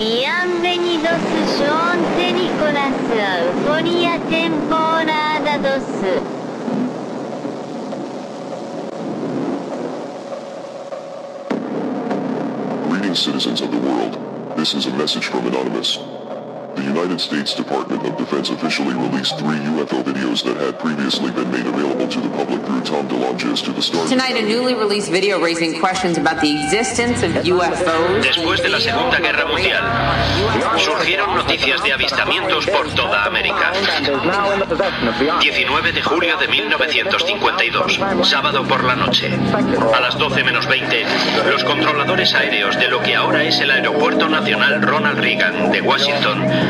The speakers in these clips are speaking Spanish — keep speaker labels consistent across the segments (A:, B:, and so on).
A: ビアンベニドスショーン・テニコラスアウフォリア・テンポーラーダドス
B: Greetings, citizens of the world. This is a message from Anonymous. The United States Department of Defense officially released three UFO videos that had previously been made available to the public through Tom DeLonge's to the Star.
C: Tonight, a newly released video raising questions about the existence of UFOs.
D: Después de la Segunda Guerra Mundial, surgieron noticias de avistamientos por toda América. 19 de julio de 1952, sábado por la noche. A las 12 menos 20, los controladores aéreos de lo que ahora es el Aeropuerto Nacional Ronald Reagan de Washington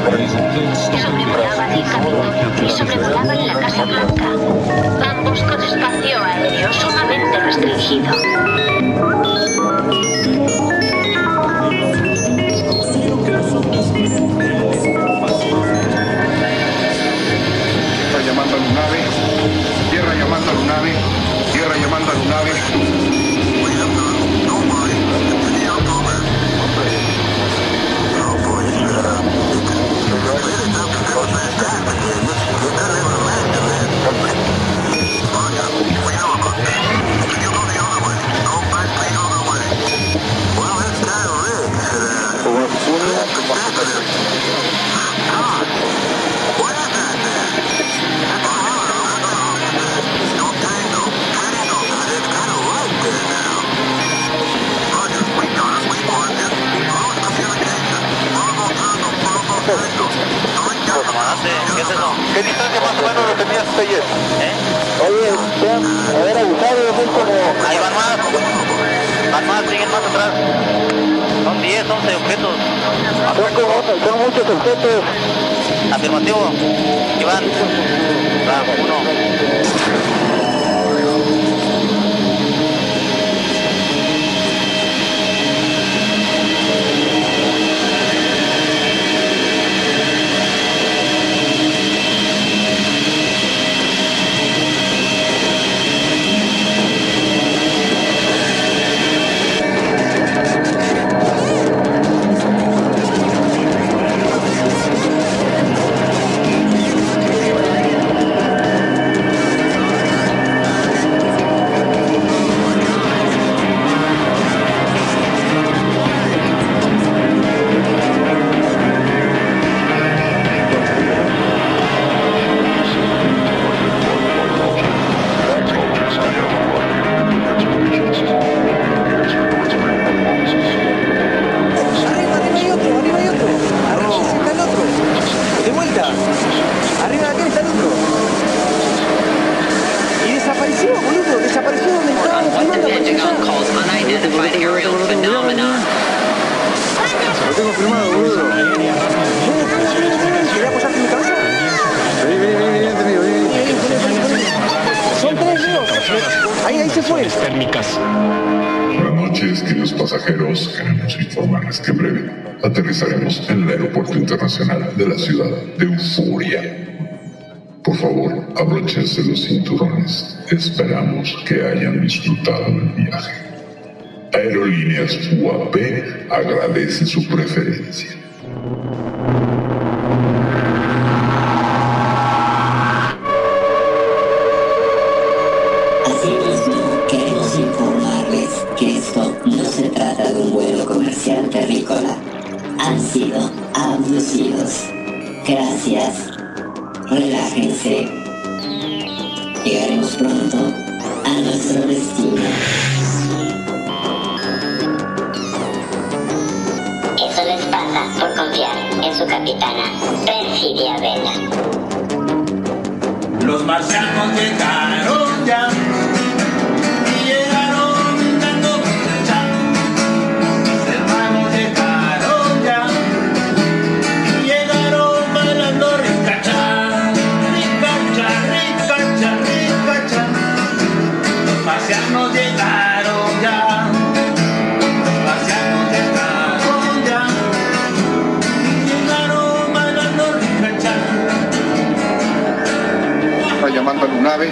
A: Sobrevolaban el camino y sobrevolaban la Casa Blanca. Ambos con espacio aéreo sumamente restringido.
E: Code Mass Diamond here. You're going to land in that. Bog out.
F: ¿Qué es eso?
G: ¿Qué distancia más o menos lo tenías ayer?
F: ¿Eh?
G: Oye, ya, haber abusado de ser como...
F: Ahí van más. Van más, siguen más atrás. Son 10, 11 objetos.
G: Son, como, son muchos objetos.
F: Afirmativo. Iván. Va, uno.
C: Aerial phenomenon.
G: Lo tengo filmado, boludo.
H: Ven, ven, ven, ven. ¿Querés apoyarte en mi cabeza?
G: Vení, vení, vení, vení, vení, vení.
H: Vení, vení, poné, poné, poné. Son tres, Leo. Ahí, ahí se fue.
B: Buenas noches, queridos pasajeros. Queremos informarles que en breve aterrizaremos en el Aeropuerto Internacional de la ciudad de Euforia. Por favor, abróchense los cinturones. Esperamos que hayan disfrutado del viaje. Aerolíneas UAP agradece su preferencia.
I: Asimismo, queremos informarles que esto no se trata de un vuelo comercial terrícola. Han sido abducidos. Gracias. Relájense. Llegaremos pronto a nuestro destino.
A: En su capitana, Perfidia Vela.
J: Los marcianos llegaron ya
E: Lunave.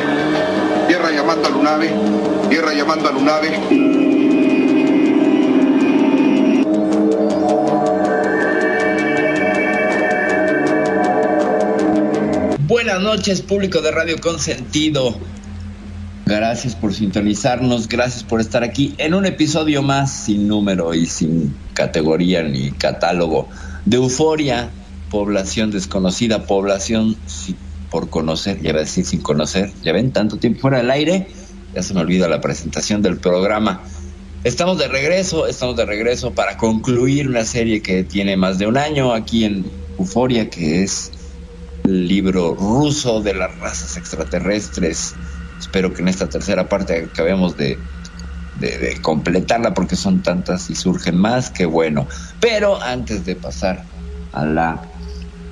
E: Tierra llamando a Lunave. Tierra llamando a Lunave.
K: Buenas noches, público de Radio Consentido. Gracias por sintonizarnos, gracias por estar aquí en un episodio más sin número y sin categoría ni catálogo de Euforia, población desconocida, población por conocer, ya a decir sin conocer, ya ven tanto tiempo fuera del aire, ya se me olvida la presentación del programa. Estamos de regreso, estamos de regreso para concluir una serie que tiene más de un año aquí en Euforia, que es el libro ruso de las razas extraterrestres Espero que en esta tercera parte acabemos de, de, completarla porque son tantas y surgen más que bueno. Pero antes de pasar a la,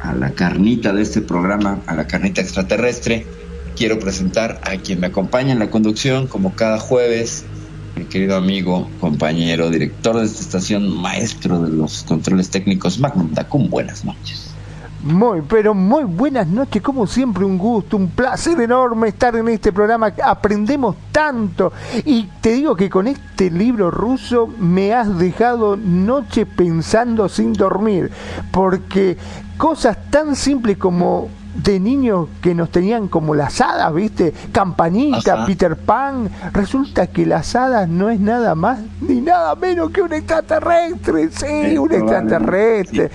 K: a la carnita de este programa, a la carnita extraterrestre, quiero presentar a quien me acompaña en la conducción como cada jueves, mi querido amigo, compañero, director de esta estación, maestro de los controles técnicos, Magnum Dacum. Buenas noches.
L: Muy, pero muy buenas noches, como siempre un gusto, un placer enorme estar en este programa, aprendemos tanto. Y te digo que con este libro ruso me has dejado noche pensando sin dormir, porque cosas tan simples como de niños que nos tenían como las hadas, ¿viste? Campanita, Peter Pan. Resulta que las hadas no es nada más ni nada menos que un extraterrestre, sí, un extraterrestre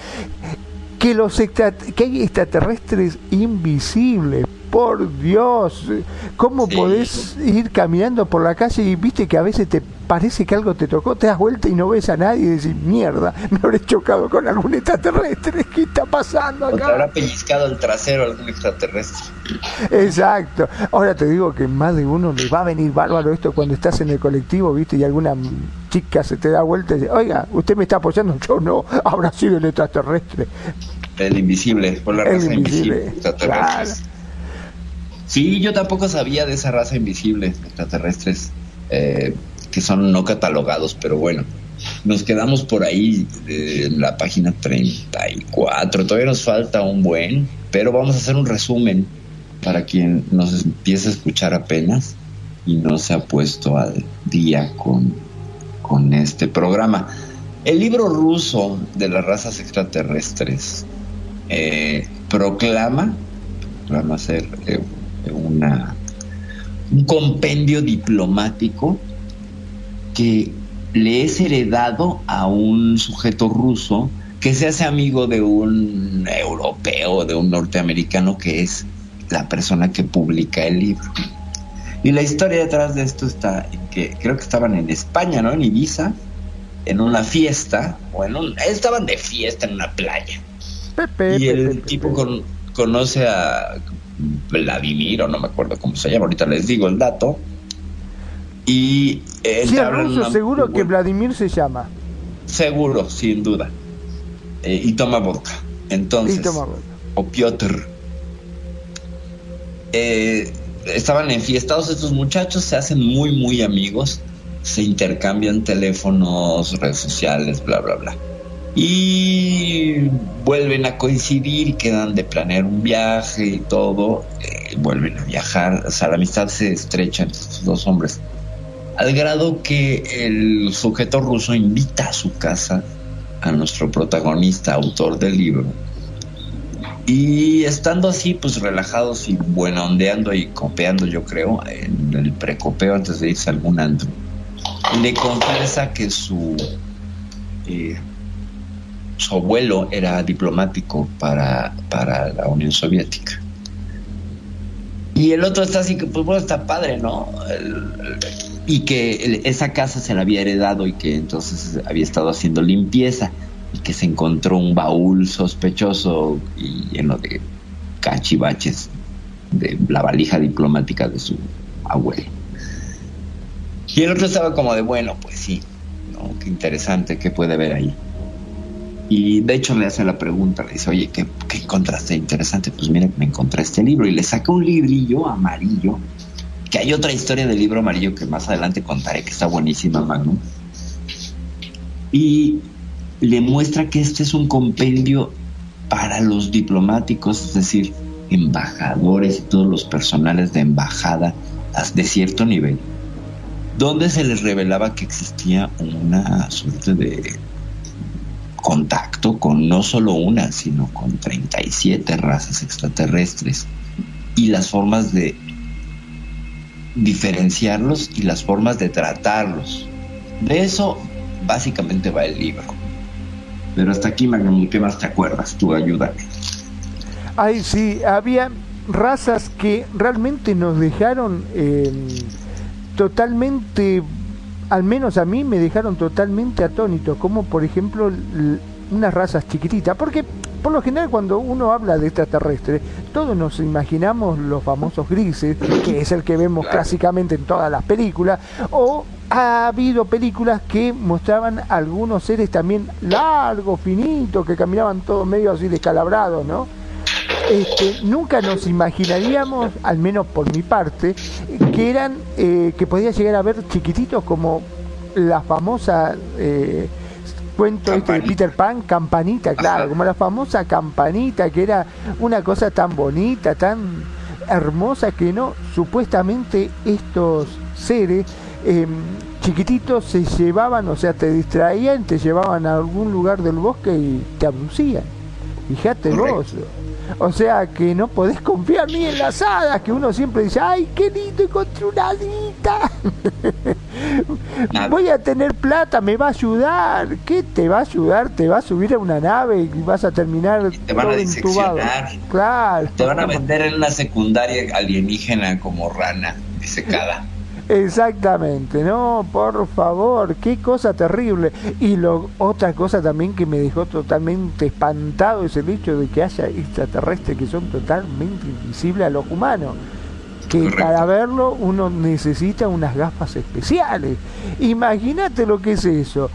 L: que los que hay extraterrestres invisibles. Por Dios, ¿cómo podés ir caminando por la calle y viste que a veces te parece que algo te tocó, te das vuelta y no ves a nadie y decís, mierda, me habré chocado con algún extraterrestre, ¿qué está pasando acá? O te
K: habrá pellizcado el trasero algún extraterrestre.
L: Exacto. Ahora te digo que más de uno le va a venir bárbaro esto cuando estás en el colectivo, viste, y alguna chica se te da vuelta y dice, oiga, usted me está apoyando, yo no, habrá sido el extraterrestre.
K: El invisible, por la raza invisible, Sí, yo tampoco sabía de esa raza invisible, extraterrestres, eh, que son no catalogados, pero bueno, nos quedamos por ahí eh, en la página 34, todavía nos falta un buen, pero vamos a hacer un resumen para quien nos empiece a escuchar apenas y no se ha puesto al día con, con este programa. El libro ruso de las razas extraterrestres eh, proclama, proclama ser una, un compendio diplomático que le es heredado a un sujeto ruso que se hace amigo de un europeo, de un norteamericano que es la persona que publica el libro. Y la historia detrás de esto está en que creo que estaban en España, ¿no? En Ibiza, en una fiesta, o en un, estaban de fiesta en una playa. y el tipo conoce a Vladimir, o no me acuerdo cómo se llama, ahorita les digo el dato. Y
L: él sí, ruso, seguro que Vladimir se llama.
K: Seguro, sin duda. Eh, y toma vodka. Entonces, o Piotr. Eh, estaban enfiestados estos muchachos, se hacen muy, muy amigos, se intercambian teléfonos, redes sociales, bla, bla, bla y vuelven a coincidir quedan de planear un viaje y todo, eh, vuelven a viajar, o sea, la amistad se estrecha entre estos dos hombres, al grado que el sujeto ruso invita a su casa a nuestro protagonista, autor del libro, y estando así, pues relajados y bueno, ondeando y copeando, yo creo, en el precopeo antes de irse algún antro, le confiesa que su... Eh, su abuelo era diplomático para, para la Unión Soviética. Y el otro está así que, pues bueno, está padre, ¿no? y que esa casa se la había heredado y que entonces había estado haciendo limpieza y que se encontró un baúl sospechoso y lleno de cachivaches de la valija diplomática de su abuelo. Y el otro estaba como de, bueno, pues sí, ¿no? Qué interesante, ¿qué puede haber ahí? Y de hecho le hace la pregunta, le dice, oye, ¿qué, encontraste interesante? Pues mira, me encontré este libro y le saca un librillo amarillo, que hay otra historia del libro amarillo que más adelante contaré, que está buenísima, Magnum. Y le muestra que este es un compendio para los diplomáticos, es decir, embajadores y todos los personales de embajada de cierto nivel, donde se les revelaba que existía una suerte de contacto con no solo una, sino con 37 razas extraterrestres y las formas de diferenciarlos y las formas de tratarlos. De eso básicamente va el libro. Pero hasta aquí, Magnum, ¿qué más te acuerdas? Tú ayúdame.
L: Ay, sí, había razas que realmente nos dejaron eh, totalmente, al menos a mí me dejaron totalmente atónitos, como por ejemplo unas razas chiquititas, porque por lo general cuando uno habla de extraterrestres, todos nos imaginamos los famosos grises, que es el que vemos clásicamente en todas las películas, o ha habido películas que mostraban algunos seres también largos, finitos, que caminaban todos medio así descalabrados, ¿no? Este, nunca nos imaginaríamos, al menos por mi parte, que eran, eh, que podía llegar a ver chiquititos como la famosa eh, cuento este de Peter Pan, campanita, claro, como la famosa campanita, que era una cosa tan bonita, tan hermosa que no, supuestamente estos seres eh, chiquititos se llevaban, o sea, te distraían, te llevaban a algún lugar del bosque y te abducían. Fíjate vos. O sea que no podés confiar ni en las hadas, que uno siempre dice, ay, qué lindo, encontré una hadita. Voy a tener plata, me va a ayudar. ¿Qué te va a ayudar? Te va a subir a una nave y vas a terminar
K: Te van a
L: todo
K: diseccionar.
L: Claro.
K: Te van a vender en una secundaria alienígena como rana disecada.
L: Exactamente, no, por favor, qué cosa terrible. Y lo, otra cosa también que me dejó totalmente espantado es el hecho de que haya extraterrestres que son totalmente invisibles a los humanos. Que para verlo uno necesita unas gafas especiales. Imagínate lo que es eso.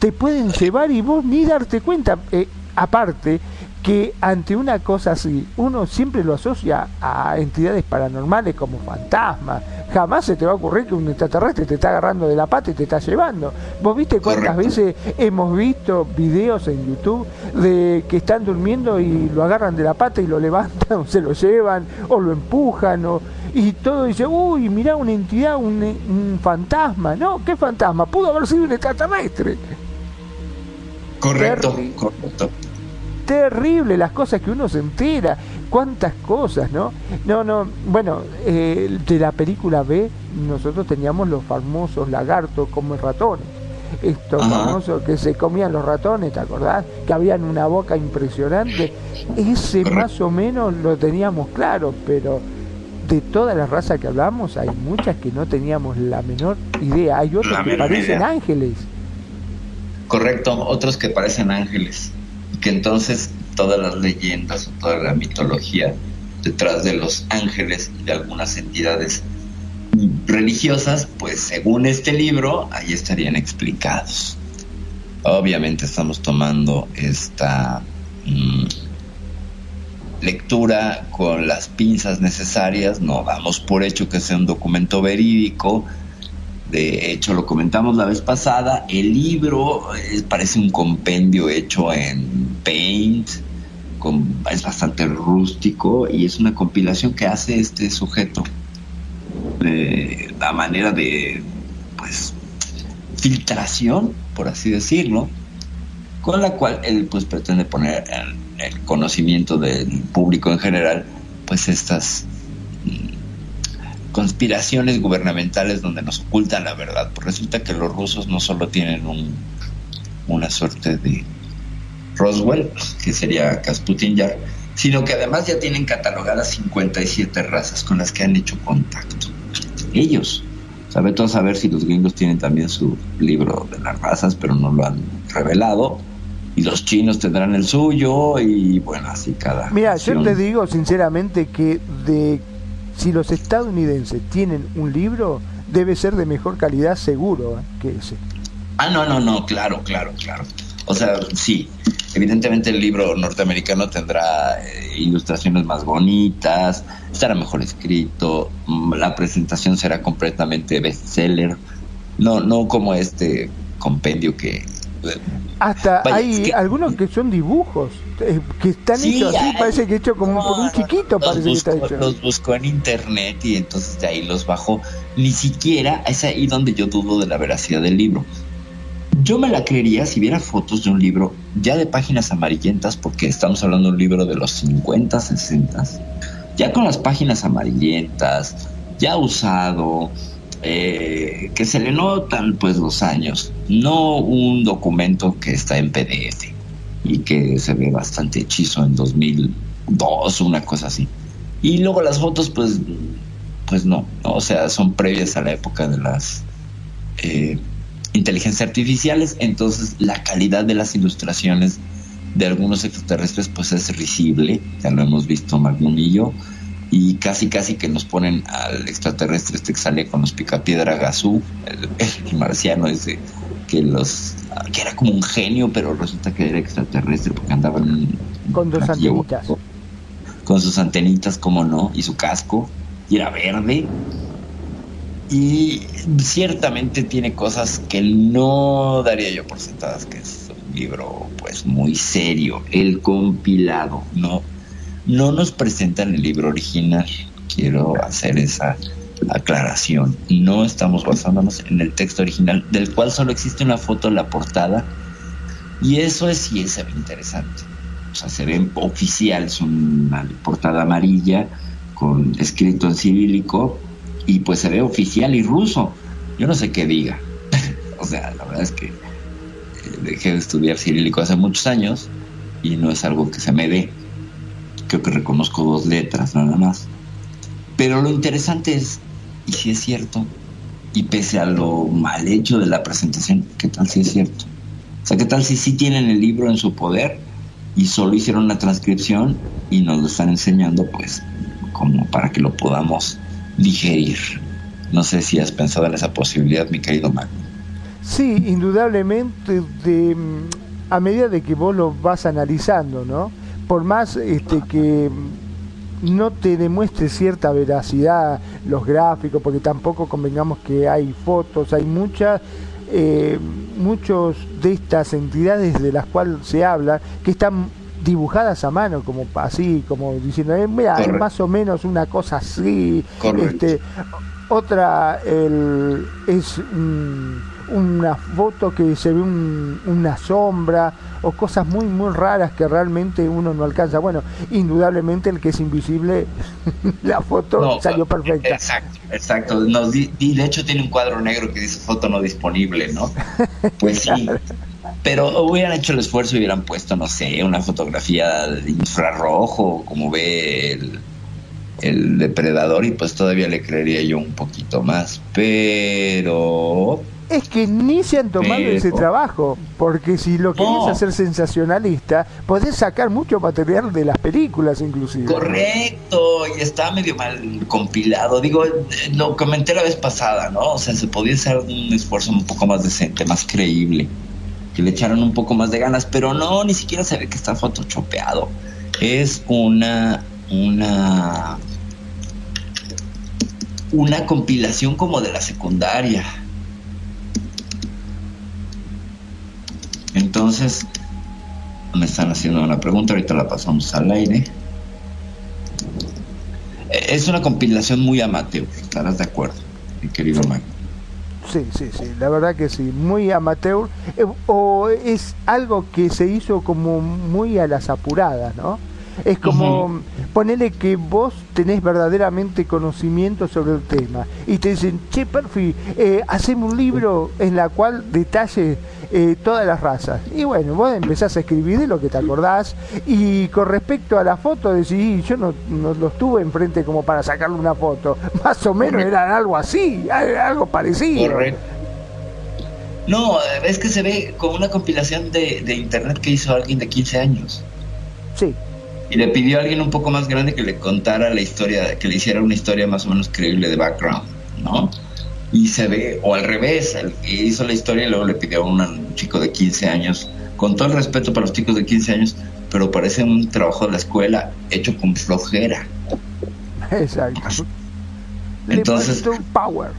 L: Te pueden llevar y vos ni darte cuenta. Eh, aparte, que ante una cosa así, uno siempre lo asocia a entidades paranormales como fantasmas. Jamás se te va a ocurrir que un extraterrestre te está agarrando de la pata y te está llevando. ¿Vos viste cuántas veces hemos visto videos en YouTube de que están durmiendo y lo agarran de la pata y lo levantan o se lo llevan o lo empujan o y todo dice, uy, mirá una entidad, un, un fantasma. No, ¿qué fantasma? Pudo haber sido un extraterrestre.
K: Correcto, correcto.
L: Terrible las cosas que uno se entera, cuántas cosas, ¿no? No, no, bueno, eh, de la película B nosotros teníamos los famosos lagartos como ratones, estos
K: Ajá.
L: famosos que se comían los ratones, ¿te acordás? Que habían una boca impresionante, ese más o menos lo teníamos claro, pero de todas las razas que hablamos hay muchas que no teníamos la menor idea, hay otros
K: La
L: que parecen
K: idea.
L: ángeles.
K: Correcto, otros que parecen ángeles. Entonces todas las leyendas o toda la mitología detrás de los ángeles y de algunas entidades religiosas, pues según este libro, ahí estarían explicados. Obviamente estamos tomando esta mm, lectura con las pinzas necesarias, no damos por hecho que sea un documento verídico, de hecho, lo comentamos la vez pasada, el libro eh, parece un compendio hecho en Paint, es bastante rústico y es una compilación que hace este sujeto de la manera de, pues, filtración, por así decirlo, con la cual él pues pretende poner en el conocimiento del público en general, pues estas conspiraciones gubernamentales donde nos ocultan la verdad. Pues resulta que los rusos no solo tienen un, una suerte de Roswell, que sería Kasputin Yar, sino que además ya tienen catalogadas 57 razas con las que han hecho contacto. Ellos. Sabe todo saber si los gringos tienen también su libro de las razas, pero no lo han revelado. Y los chinos tendrán el suyo, y bueno, así cada.
L: Mira, yo te digo sinceramente que de si los estadounidenses tienen un libro, debe ser de mejor calidad seguro ¿eh? que ese.
K: Ah, no, no, no, claro, claro, claro. O sea, sí, evidentemente el libro norteamericano tendrá eh, ilustraciones más bonitas, estará mejor escrito, mm, la presentación será completamente bestseller, no, no como este compendio que
L: Hasta
K: Vaya,
L: hay
K: que-
L: algunos que son dibujos, eh, que están
K: Sí,
L: hechos así,
K: hay-
L: parece que hecho como por un chiquito,
K: los
L: parece que está
K: buscó,
L: hecho.
K: los buscó en internet y entonces de ahí los bajó. Ni siquiera es ahí donde yo dudo de la veracidad del libro. Yo me la creería si viera fotos de un libro ya de páginas amarillentas, porque estamos hablando de un libro de los 50, 60, ya con las páginas amarillentas, ya usado, eh, que se le notan pues los años, no un documento que está en PDF y que se ve bastante hechizo en 2002, una cosa así. Y luego las fotos pues pues no, o sea, son previas a la época de las eh, inteligencias artificiales, entonces la calidad de las ilustraciones de algunos extraterrestres pues es risible, ya lo hemos visto Magnum y y casi casi que nos ponen al extraterrestre este que sale con los picapiedra Gazú, el, el marciano ese que los que era como un genio, pero resulta que era extraterrestre porque andaba en un
L: Con
K: platillo
L: antenitas.
K: con sus antenitas, como no, y su casco, y era verde. Y ciertamente tiene cosas que no daría yo por sentadas, que es un libro pues muy serio, el compilado, no, no nos presentan el libro original, quiero hacer esa aclaración, no estamos basándonos en el texto original, del cual solo existe una foto en la portada, y eso es sí ve interesante. O sea, se ve oficial, es una portada amarilla con escrito en cirílico y pues se ve oficial y ruso. Yo no sé qué diga. o sea, la verdad es que eh, dejé de estudiar cirílico hace muchos años y no es algo que se me dé. Creo que reconozco dos letras nada más. Pero lo interesante es, y si es cierto, y pese a lo mal hecho de la presentación, ¿qué tal si es cierto? O sea, ¿qué tal si sí tienen el libro en su poder y solo hicieron una transcripción y nos lo están enseñando, pues, como para que lo podamos digerir? No sé si has pensado en esa posibilidad, mi querido Mac.
L: Sí, indudablemente, a medida de que vos lo vas analizando, ¿no? Por más este, que no te demuestre cierta veracidad los gráficos, porque tampoco convengamos que hay fotos, hay muchas, eh, muchos de estas entidades de las cuales se habla que están dibujadas a mano, como así, como diciendo, eh, mira, es más o menos una cosa así.
K: Correcto.
L: Este, otra el, es mm, una foto que se ve un- una sombra o cosas muy muy raras que realmente uno no alcanza. Bueno, indudablemente el que es invisible, la foto
K: No,
L: salió perfecta.
K: Exacto, exacto. Nos di- de hecho tiene un cuadro negro que dice foto no disponible, ¿no? Pues sí. Pero hubieran hecho el esfuerzo y hubieran puesto, no sé, una fotografía de infrarrojo, como ve el, el depredador, y pues todavía le creería yo un poquito más. Pero
L: Es que ni se han tomado ese trabajo, porque si lo querés
K: No.
L: hacer sensacionalista, podés sacar mucho material de las películas inclusive.
K: Correcto, y está medio mal compilado. Digo, lo comenté la vez pasada, ¿no? O sea, se podía hacer un esfuerzo un poco más decente, más creíble. Que le echaron un poco más de ganas, pero no, ni siquiera se ve que está photoshopeado. Es una. una. una compilación como de la secundaria. Entonces, me están haciendo una pregunta, ahorita la pasamos al aire. Eh, Es una compilación muy amateur, estarás de acuerdo, mi querido Mac.
L: Sí, sí, sí, la verdad que sí, muy amateur, eh, o es algo que se hizo como muy a las apuradas, ¿no? Es como ponerle que vos tenés verdaderamente conocimiento sobre el tema y te dicen, che, Perfi, eh, hacemos un libro en la cual detalle eh, todas las razas. Y bueno, vos empezás a escribir de lo que te acordás y con respecto a la foto decís, yo no, no los tuve enfrente como para sacarle una foto, más o menos eran algo así, al- algo parecido.
K: Correcto. No, es que se ve como una compilación de, de internet que hizo alguien de 15 años.
L: Sí.
K: Y le pidió a alguien un poco más grande que le contara la historia, que le hiciera una historia más o menos creíble de background, ¿no? Y se ve, o al revés, el que hizo la historia y luego le pidió a un chico de 15 años, con todo el respeto para los chicos de 15 años, pero parece un trabajo de la escuela hecho con flojera.
L: Exacto.
K: Entonces-
L: Le puesto power.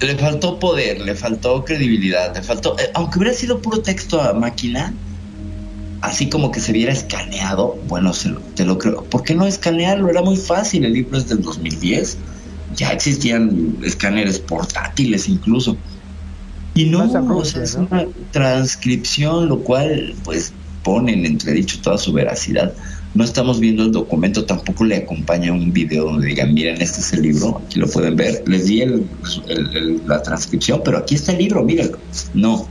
K: le faltó poder, le faltó credibilidad, le faltó, eh, aunque hubiera sido puro texto a máquina, así como que se viera escaneado, bueno, se lo- te lo creo. ¿Por qué no escanearlo? Era muy fácil, el libro es del 2010, ya existían escáneres portátiles incluso. Y no, o sea, es una transcripción, lo cual pues pone en entredicho toda su veracidad. No estamos viendo el documento, tampoco le acompaña un video donde digan, miren, este es el libro, aquí lo pueden ver. Les di el- el- el- la transcripción, pero aquí está el libro, mírenlo. No,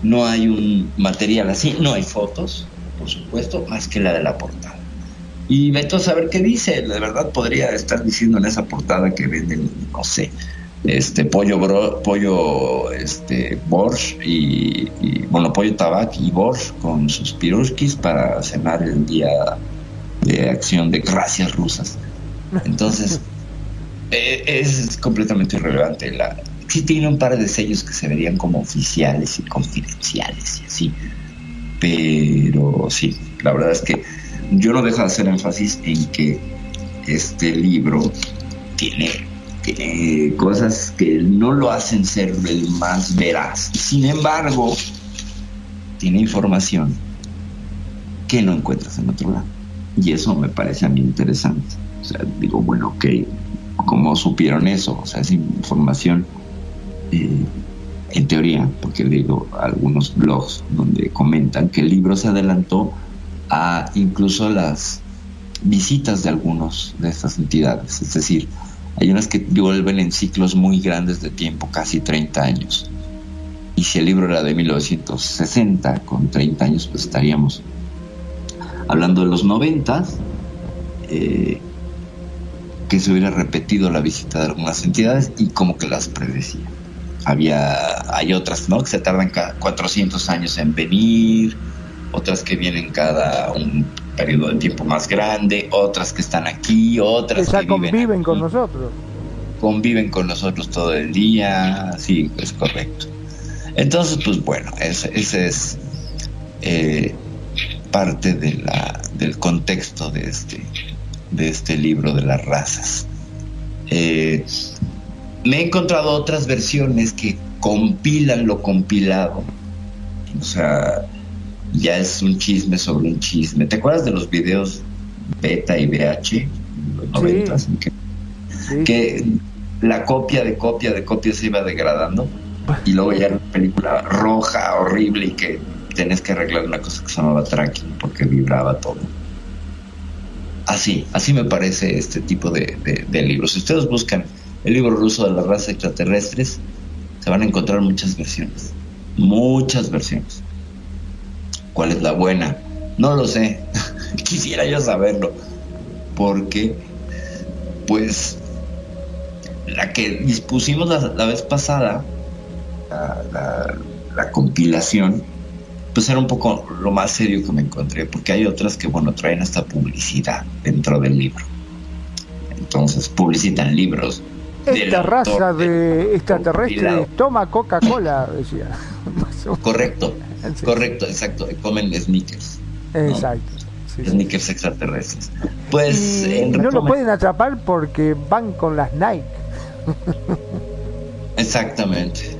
K: no hay un material así, no hay fotos, por supuesto, más que la de la portada. Y vete a saber qué dice, de verdad podría estar diciendo en esa portada que venden, no sé, este pollo bro- pollo este borsch y, bueno pollo tabac y borsch con sus pirushkis para cenar el día de acción de gracias rusas entonces eh, es completamente irrelevante la sí tiene un par de sellos que se verían como oficiales y confidenciales y así pero sí la verdad es que yo no dejo de hacer énfasis en que este libro tiene, cosas que no lo hacen ser el más veraz. Sin embargo, tiene información que no encuentras en otro lado. Y eso me parece a mí interesante. O sea, digo, bueno, ok, ¿cómo supieron eso? O sea, es información, eh, en teoría, porque leído algunos blogs donde comentan que el libro se adelantó a incluso las visitas de algunos de estas entidades. Es decir, hay unas que vuelven en ciclos muy grandes de tiempo, casi 30 años. Y si el libro era de 1960, con 30 años, pues estaríamos hablando de los 90, eh, que se hubiera repetido la visita de algunas entidades y como que las predecía. Había, hay otras, ¿no? Que se tardan cada 400 años en venir, otras que vienen cada un periodo de tiempo más grande, otras que están aquí, otras
L: que ya
K: que viven
L: conviven con nosotros.
K: conviven con nosotros todo el día, sí, es correcto. Entonces, pues bueno, ese, ese es eh, parte de la, del contexto de este, de este libro de las razas. Eh, me he encontrado otras versiones que compilan lo compilado. O sea, ya es un chisme sobre un chisme. ¿Te acuerdas de los videos beta y VH? en Los noventas, en que, que la copia de copia de copia se iba degradando y luego ya era una película roja, horrible y que tenés que arreglar una cosa que se llamaba tracking porque vibraba todo. Así, así me parece este tipo de, de- de libros. Si ustedes buscan el libro ruso de las razas extraterrestres, se van a encontrar muchas versiones. Muchas versiones. ¿Cuál es la buena? No lo sé. Quisiera yo saberlo. Porque, pues, la que dispusimos la, la vez pasada, la, la- la compilación, pues era un poco lo más serio que me encontré, porque hay otras que, bueno, traen hasta publicidad dentro del libro. Entonces, publicitan libros.
L: Esta raza de extraterrestres
K: compilado.
L: toma Coca-Cola, decía.
K: Correcto, correcto, exacto. Comen sneakers. ¿no?
L: Exacto. sí, sí.
K: Sneakers extraterrestres. Pues,
L: Y
K: en
L: no lo pueden atrapar porque van con las Nike.
K: Exactamente.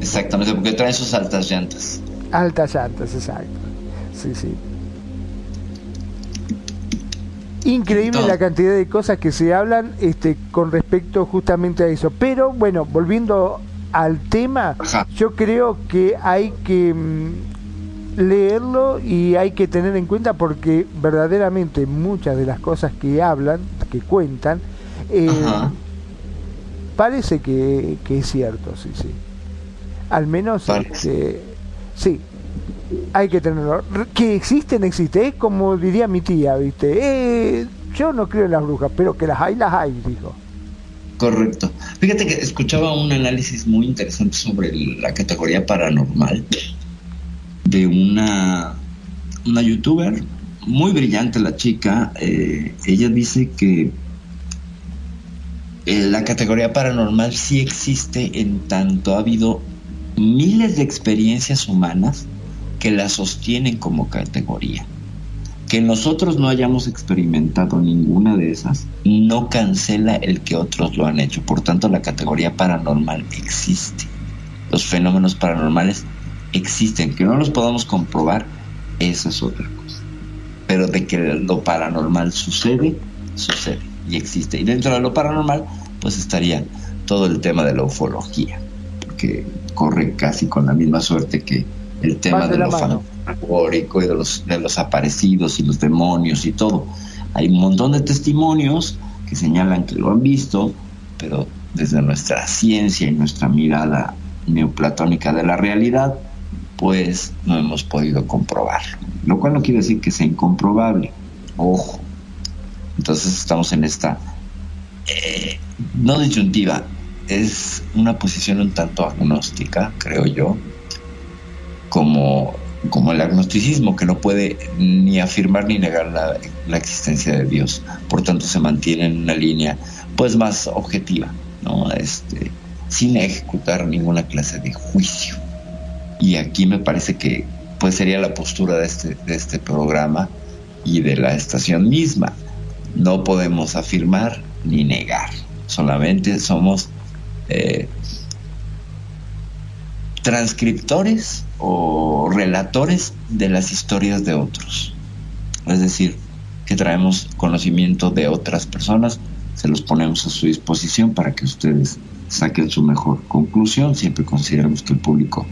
K: Exactamente, porque traen sus altas llantas.
L: Altas altas, exacto. Sí, sí. Increíble la cantidad de cosas que se hablan este, con respecto justamente a eso. Pero bueno, volviendo al tema, yo creo que hay que mm, leerlo y hay que tener en cuenta porque verdaderamente muchas de las cosas que hablan, que cuentan, eh, parece que, que es cierto, sí, sí. Al menos, este, sí, hay que tenerlo. Que existen, existe. Como diría mi tía, ¿viste? Eh, yo no creo en las brujas, pero que las hay, las hay, dijo.
K: Correcto. Fíjate que escuchaba un análisis muy interesante sobre la categoría paranormal de una, una youtuber muy brillante, la chica. eh, ella dice que eh, la categoría paranormal sí existe en tanto ha habido miles de experiencias humanas que la sostienen como categoría. Que nosotros no hayamos experimentado ninguna de esas no cancela el que otros lo han hecho. Por tanto, la categoría paranormal existe. Los fenómenos paranormales existen. Que no los podamos comprobar, esa es otra cosa. Pero de que lo paranormal sucede, sucede y existe. Y dentro de lo paranormal, pues estaría todo el tema de la ufología, porque corre casi con la misma suerte que el tema
L: de
K: lo fantasmagórico y de los, de los aparecidos y los demonios y todo. Hay un montón de testimonios que señalan que lo han visto, pero desde nuestra ciencia y nuestra mirada neoplatónica de la realidad, pues no hemos podido comprobarlo. Lo cual no quiere decir que sea incomprobable. Ojo. Entonces estamos en esta, eh, no disyuntiva, es una posición un tanto agnóstica, creo yo, como, como el agnosticismo, que no puede ni afirmar ni negar la, la existencia de Dios. Por tanto, se mantiene en una línea pues más objetiva, ¿no? Este, sin ejecutar ninguna clase de juicio. Y aquí me parece que pues sería la postura de este, de este programa y de la estación misma. No podemos afirmar ni negar, solamente somos eh, transcriptores o relatores de las historias de otros. Es decir, que traemos conocimiento de otras personas, se los ponemos a su disposición para que ustedes saquen su mejor conclusión. Siempre consideramos que el público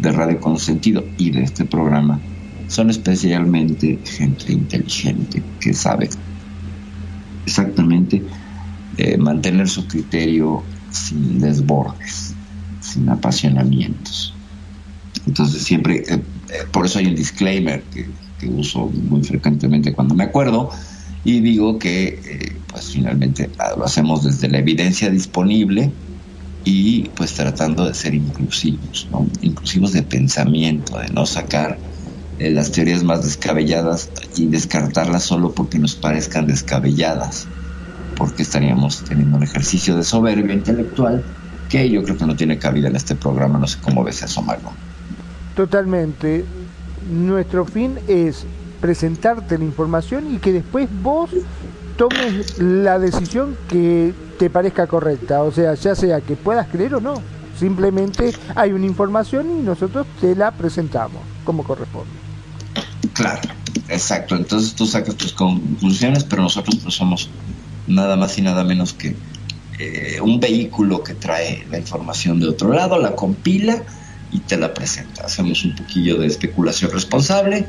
K: de Radio Consentido y de este programa son especialmente gente inteligente que sabe exactamente eh, mantener su criterio sin desbordes, sin apasionamientos. Entonces siempre, eh, eh, por eso hay un disclaimer que, uso muy frecuentemente cuando me acuerdo y digo que eh, pues finalmente lo hacemos desde la evidencia disponible y pues tratando de ser inclusivos, inclusivos de pensamiento, de no sacar las teorías más descabelladas y descartarlas solo porque nos parezcan descabelladas, porque estaríamos teniendo un ejercicio de soberbia intelectual que yo creo que no tiene cabida en este programa, no sé cómo ves eso, Magno.
L: Totalmente. Nuestro fin es presentarte la información y que después vos tomes la decisión que te parezca correcta, o sea, ya sea que puedas creer o no. Simplemente hay una información y nosotros te la presentamos como corresponde.
K: Claro, exacto. Entonces tú sacas tus conclusiones, pero nosotros no somos nada más y nada menos que eh, un vehículo que trae la información de otro lado, la compila y te la presenta. Hacemos un poquillo de especulación responsable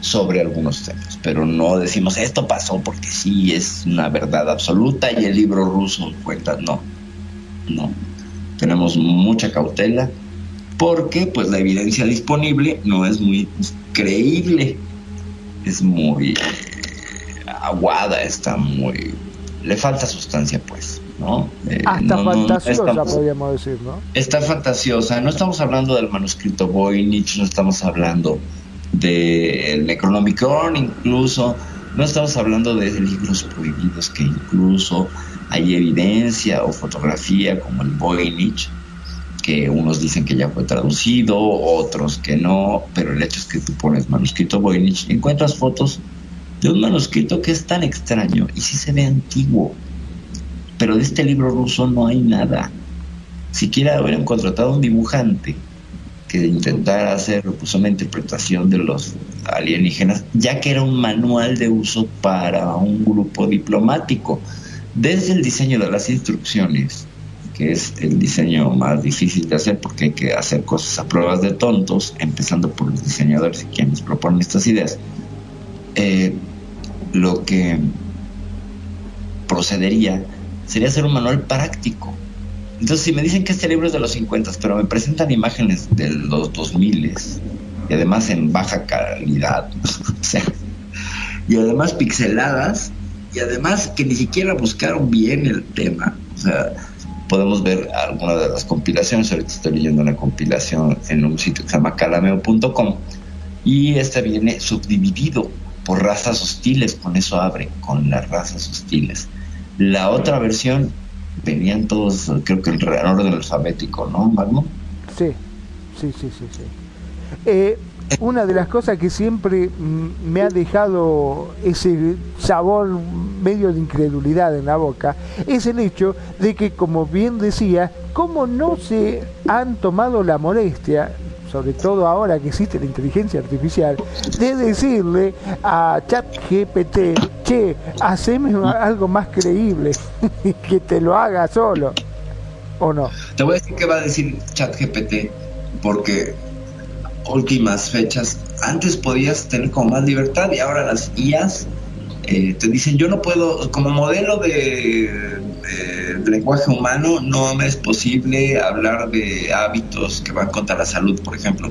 K: sobre algunos temas, pero no decimos esto pasó porque sí es una verdad absoluta y el libro ruso cuenta, no, no. Tenemos mucha cautela porque pues la evidencia disponible no es muy creíble, es muy eh, aguada, está muy... le falta sustancia pues. ¿No?
L: Eh, Hasta no, fantasiosa, no, estamos, podríamos decir, ¿no?
K: Está fantasiosa. No estamos hablando del manuscrito Voynich, no estamos hablando del Necronomicon, incluso. No estamos hablando de libros prohibidos que incluso hay evidencia o fotografía como el Voynich, que unos dicen que ya fue traducido, otros que no, pero el hecho es que tú pones manuscrito Voynich y encuentras fotos de un manuscrito que es tan extraño y sí se ve antiguo pero de este libro ruso no hay nada. Siquiera hubieran contratado un dibujante que intentara hacer pues, una interpretación de los alienígenas, ya que era un manual de uso para un grupo diplomático. Desde el diseño de las instrucciones, que es el diseño más difícil de hacer porque hay que hacer cosas a pruebas de tontos, empezando por los diseñadores y quienes proponen estas ideas, eh, lo que procedería sería hacer un manual práctico. Entonces, si me dicen que este libro es de los 50, pero me presentan imágenes de los 2000 y además en baja calidad, o sea, y además pixeladas, y además que ni siquiera buscaron bien el tema, o sea, podemos ver alguna de las compilaciones. Ahorita estoy leyendo una compilación en un sitio que se llama calameo.com y este viene subdividido por razas hostiles, con eso abre, con las razas hostiles. La otra versión venían todos, creo que en orden alfabético, ¿no, Magno?
L: Sí, sí, sí, sí. sí. Eh, una de las cosas que siempre mm, me ha dejado ese sabor medio de incredulidad en la boca es el hecho de que, como bien decía, como no se han tomado la molestia sobre todo ahora que existe la inteligencia artificial, de decirle a ChatGPT, che, haceme algo más creíble, que te lo haga solo, ¿o no?
K: Te voy a decir qué va a decir ChatGPT, porque últimas fechas, antes podías tener como más libertad y ahora las IAS eh, te dicen yo no puedo, como modelo de, de, lenguaje humano, no me es posible hablar de hábitos que van contra la salud, por ejemplo.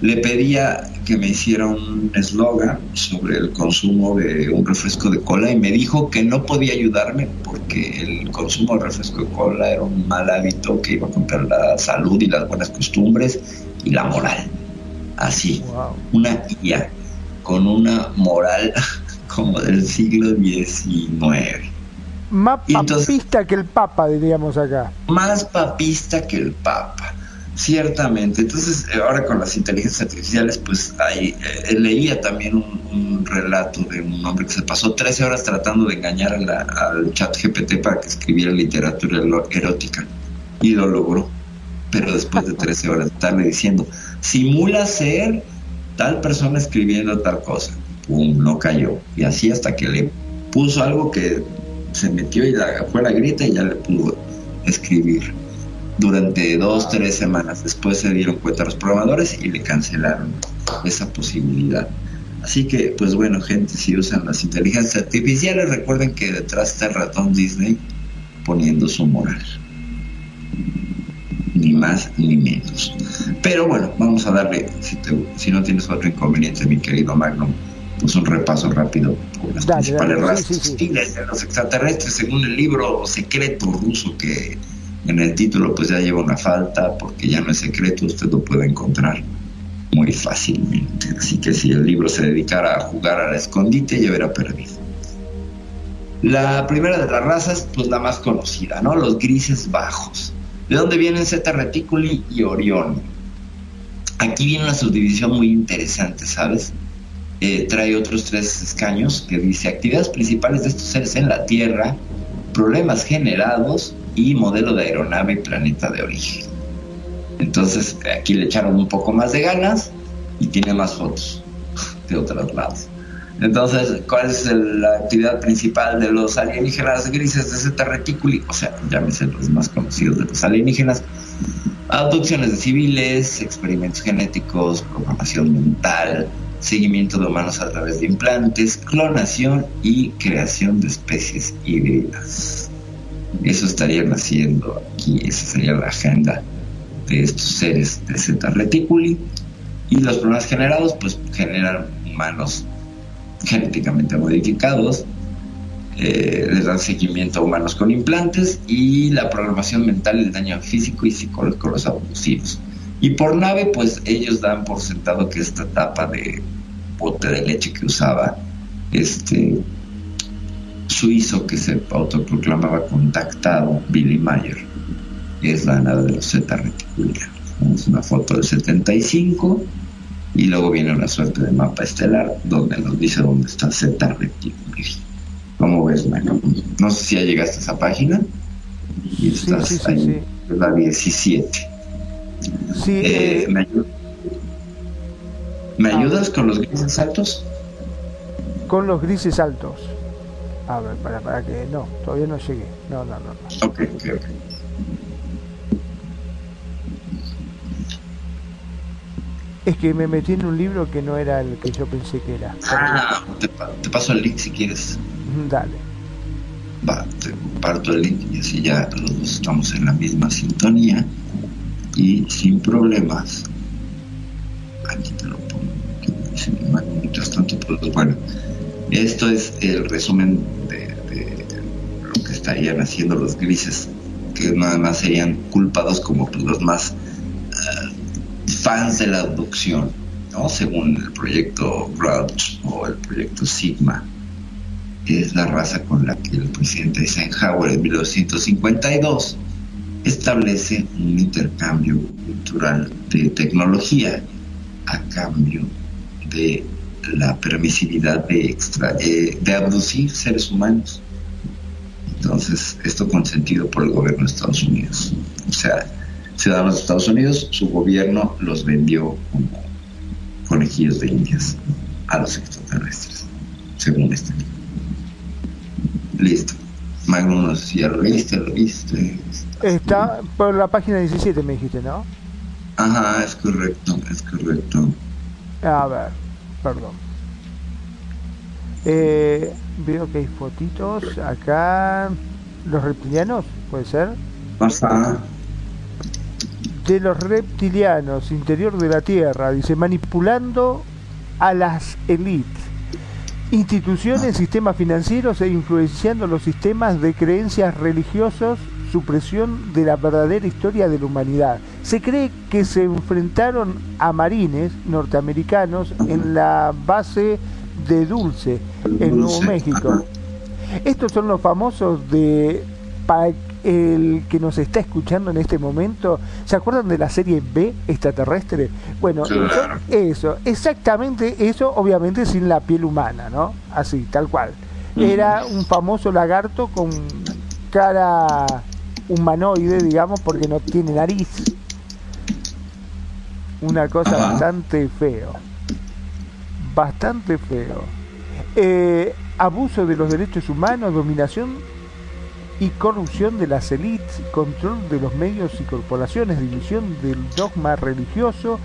K: Le pedía que me hiciera un eslogan sobre el consumo de un refresco de cola y me dijo que no podía ayudarme porque el consumo de refresco de cola era un mal hábito que iba contra la salud y las buenas costumbres y la moral. Así, una IA con una moral como del siglo XIX.
L: Más papista que el Papa, diríamos acá.
K: Más papista que el Papa, ciertamente. Entonces, eh, ahora con las inteligencias artificiales, pues ahí eh, leía también un, relato de un hombre que se pasó 13 horas tratando de engañar al chat GPT para que escribiera literatura erótica. Y lo logró. Pero después de 13 horas, estarle diciendo, simula ser tal persona escribiendo tal cosa pum, no cayó. Y así hasta que le puso algo que se metió y la, fue la grita y ya le pudo escribir. Durante dos, tres semanas después se dieron cuenta los programadores y le cancelaron esa posibilidad. Así que, pues bueno, gente, si usan las inteligencias artificiales, recuerden que detrás está el ratón Disney poniendo su moral. Ni más ni menos. Pero bueno, vamos a darle, si, si no tienes otro inconveniente, mi querido Magnum, pues un repaso rápido por las principales razas de los extraterrestres, según el libro secreto ruso que en el título pues ya lleva una falta, porque ya no es secreto, usted lo puede encontrar muy fácilmente. Así que si el libro se dedicara a jugar al escondite, ya hubiera perdido. La primera de las razas, pues la más conocida, ¿no? Los grises bajos. ¿De dónde vienen Zeta Reticuli y Orión? Aquí viene una subdivisión muy interesante, ¿sabes? Eh, trae otros tres escaños que dice actividades principales de estos seres en la Tierra, problemas generados y modelo de aeronave y planeta de origen. Entonces aquí le echaron un poco más de ganas y tiene más fotos de otros lados. Entonces, ¿cuál es la actividad principal de los alienígenas grises de Zeta Reticuli? O sea, llámese los más conocidos de los alienígenas. Abducciones de civiles, experimentos genéticos, programación mental, seguimiento de humanos a través de implantes, clonación y creación de especies híbridas. Eso estarían haciendo aquí, esa sería la agenda de estos seres de Zeta Reticuli. Y los problemas generados, pues generan humanos genéticamente modificados, eh, les dan seguimiento a humanos con implantes y la programación mental, el daño físico y psicológico los abusivos. Y por nave, pues ellos dan por sentado que esta etapa de bote de leche que usaba este suizo que se autoproclamaba contactado, Billy Mayer, es la nave de los Z reticulares. Es una foto del 75 y luego viene una suerte de mapa estelar donde nos dice dónde está Z reticulares. ¿Cómo ves, Mano? No sé si ya llegaste a esa página y estás ahí, la 17.
L: Sí,
K: eh, ¿me, ¿Me ayudas con los grises altos?
L: Con los grises altos. A ver, para, para que. No, todavía no llegué. No, no, no.
K: Ok, ok, ok.
L: Es que me metí en un libro que no era el que yo pensé que era.
K: Ah, te, te paso el link si quieres.
L: Dale.
K: Va, te parto el link y así ya los dos estamos en la misma sintonía y sin problemas. Aquí te lo pongo. Mientras tanto, pues bueno, esto es el resumen de, lo que estarían haciendo los grises, que nada más serían culpados como pues, los más uh, fans de la abducción, ¿no? según el proyecto Crouch o el proyecto Sigma. Es la raza con la que el presidente Eisenhower en 1952 establece un intercambio cultural de tecnología a cambio de la permisividad de, extra, eh, de abducir seres humanos. Entonces, esto consentido por el gobierno de Estados Unidos. O sea, ciudadanos de Estados Unidos, su gobierno los vendió como conejillos de indias a los extraterrestres, según este libro. Listo. Magnum, no sé si lo viste, lo viste.
L: Está por la página 17, me dijiste, ¿no?
K: Ajá, es correcto, es correcto.
L: A ver, perdón. Eh, veo que hay fotitos acá. ¿Los reptilianos? ¿Puede ser?
K: Ajá.
L: De los reptilianos, interior de la Tierra, dice, manipulando a las élites, instituciones, sistemas financieros e influenciando los sistemas de creencias religiosos, supresión de la verdadera historia de la humanidad. Se cree que se enfrentaron a marines norteamericanos en la base de Dulce, en Nuevo México. Estos son los famosos de para el que nos está escuchando en este momento, ¿se acuerdan de la serie B extraterrestre? Bueno,
K: Claro.
L: eso, exactamente eso, obviamente sin la piel humana, ¿no? Así, tal cual. Era un famoso lagarto con cara humanoide, digamos, porque no tiene nariz. Una cosa
K: Ajá.
L: bastante feo. Bastante feo. Eh, abuso de los derechos humanos, dominación y corrupción de las élites, control de los medios y corporaciones, división del dogma religioso,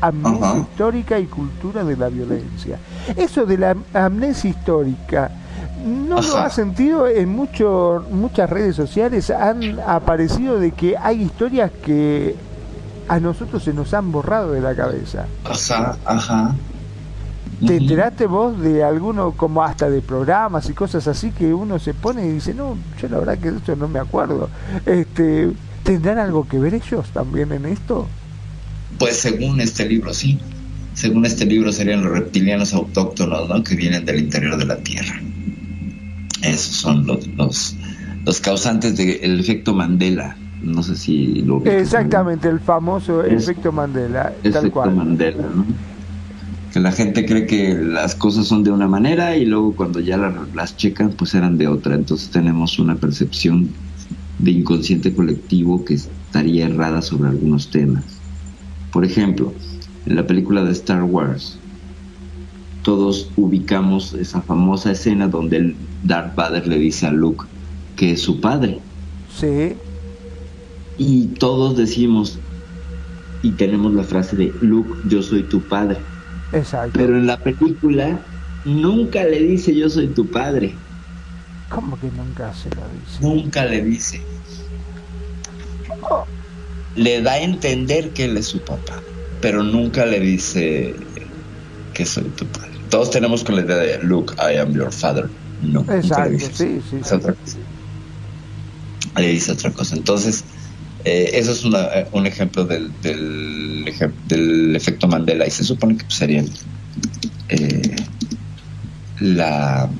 L: amnesia
K: Ajá.
L: histórica y cultura de la violencia. Eso de la amnesia histórica, ¿no lo ha sentido? En mucho, muchas redes sociales han aparecido de que hay historias que a nosotros se nos han borrado de la cabeza.
K: Ajá, ajá.
L: ¿Te enteraste vos de alguno como hasta de programas y cosas así que uno se pone y dice, no, yo la verdad que de esto no me acuerdo? Este, ¿Tendrán algo que ver ellos también en esto?
K: Pues según este libro, sí. Según este libro serían los reptilianos autóctonos, ¿no? Que vienen del interior de la Tierra. Esos son los, los, los causantes del efecto Mandela. No sé si lo.
L: Exactamente, el famoso
K: Es-
L: efecto Mandela, tal
K: efecto
L: cual.
K: Mandela, ¿no? Que la gente cree que las cosas son de una manera y luego cuando ya la- las checan, pues eran de otra. Entonces tenemos una percepción de inconsciente colectivo que estaría errada sobre algunos temas. Por ejemplo, en la película de Star Wars, todos ubicamos esa famosa escena donde el Darth Vader le dice a Luke que es su padre.
L: Sí,
K: Y todos decimos y tenemos la frase de Luke, yo soy tu padre.
L: exacto.
K: Pero en la película nunca le dice yo soy tu padre.
L: ¿Cómo que nunca se lo dice?
K: Nunca le dice. Le da a entender que él es su papá, pero nunca le dice que soy tu padre. Todos tenemos con la idea de Luke, I am your father. No,
L: Exacto, sí, sí,
K: Es
L: sí.
K: otra cosa. Le dice otra cosa. Entonces, eh, eso es una- eh, un ejemplo del, del, efecto Mandela y se supone que pues, sería eh, la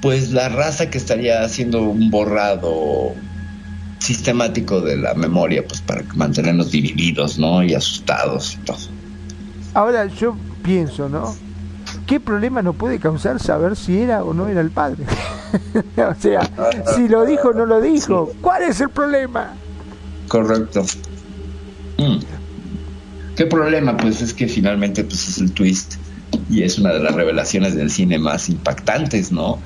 K: pues la raza que estaría haciendo un borrado sistemático de la memoria pues para mantenernos divididos no y asustados y todo
L: Ahora yo pienso, ¿no? ¿Qué problema nos puede causar saber si era o no era el padre? o sea, si lo dijo o no lo dijo. ¿Cuál es el problema?
K: correcto Mm. qué problema pues es que finalmente pues es el twist y es una de las revelaciones del cine más impactantes no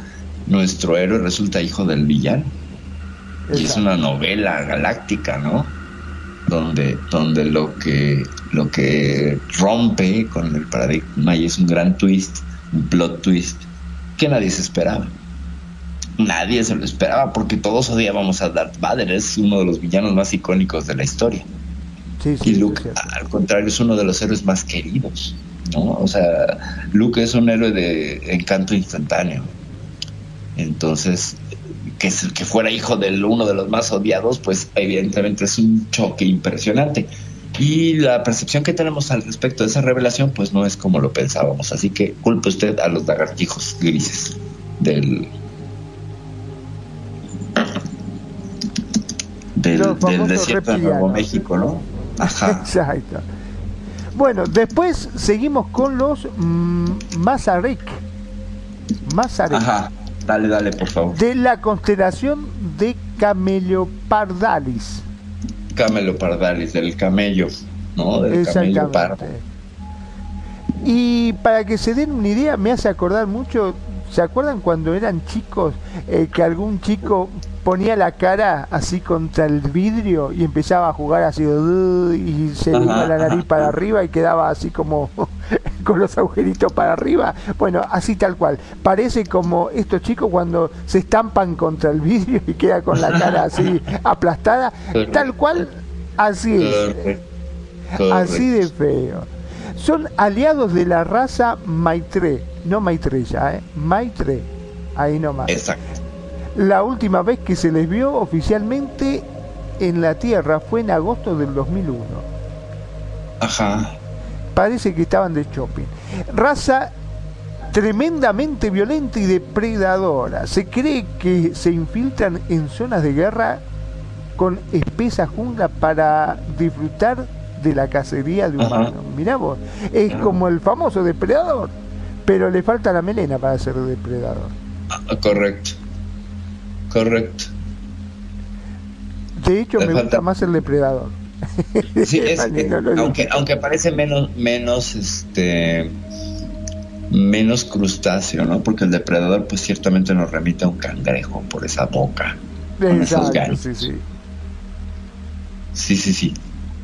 K: nuestro héroe resulta hijo del villano y es una novela galáctica, ¿no? Donde, donde lo que lo que rompe con el paradigma y es un gran twist, un plot twist que nadie se esperaba. Nadie se lo esperaba porque todos odiábamos a Darth Vader, es uno de los villanos más icónicos de la historia.
L: Sí, sí,
K: Y Luke, al contrario, es uno de los héroes más queridos, ¿no? O sea, Luke es un héroe de encanto instantáneo. Entonces, que, que fuera hijo de uno de los más odiados, pues evidentemente es un choque impresionante. Y la percepción que tenemos al respecto de esa revelación, pues no es como lo pensábamos. Así que culpe usted a los lagartijos grises del, del, desierto de Nuevo. México, ¿no? Ajá.
L: Exacto. Bueno, después seguimos con los mm, Mazarek. Mazarek.
K: Ajá, dale, dale, por favor.
L: De la constelación de Camellopardalis.
K: Camelopardalis, del camello, ¿no? Del camello pardo.
L: Y para que se den una idea, me hace acordar mucho. ¿Se acuerdan cuando eran chicos eh, que algún chico ponía la cara así contra el vidrio y empezaba a jugar así "Uh", y se le iba la nariz para arriba y quedaba así como con los agujeritos para arriba? Bueno, así tal cual. Parece como estos chicos cuando se estampan contra el vidrio y queda con la cara así aplastada. Tal cual, así es. Así de feo. Son aliados de la raza Maitre, no Maitreya, ¿eh? Maitre, ahí nomás.
K: Exacto.
L: La última vez que se les vio oficialmente en la Tierra fue en agosto del 2001.
K: Ajá.
L: Parece que estaban de shopping. Raza tremendamente violenta y depredadora. Se cree que se infiltran en zonas de guerra con espesa jungla para disfrutar de la cacería de
K: Ajá.
L: humanos. Mirá vos, es como el famoso depredador, pero le falta la melena para ser depredador.
K: Ah, Correcto. Correcto.
L: De hecho, me gusta más el depredador.
K: Sí, es,
L: que
K: aunque, aunque parece menos, menos, este, menos crustáceo, ¿no? Porque el depredador, pues ciertamente nos remite a un cangrejo por esa boca. con esos
L: Exacto,
K: ganchos.
L: sí, sí.
K: Sí, sí, sí.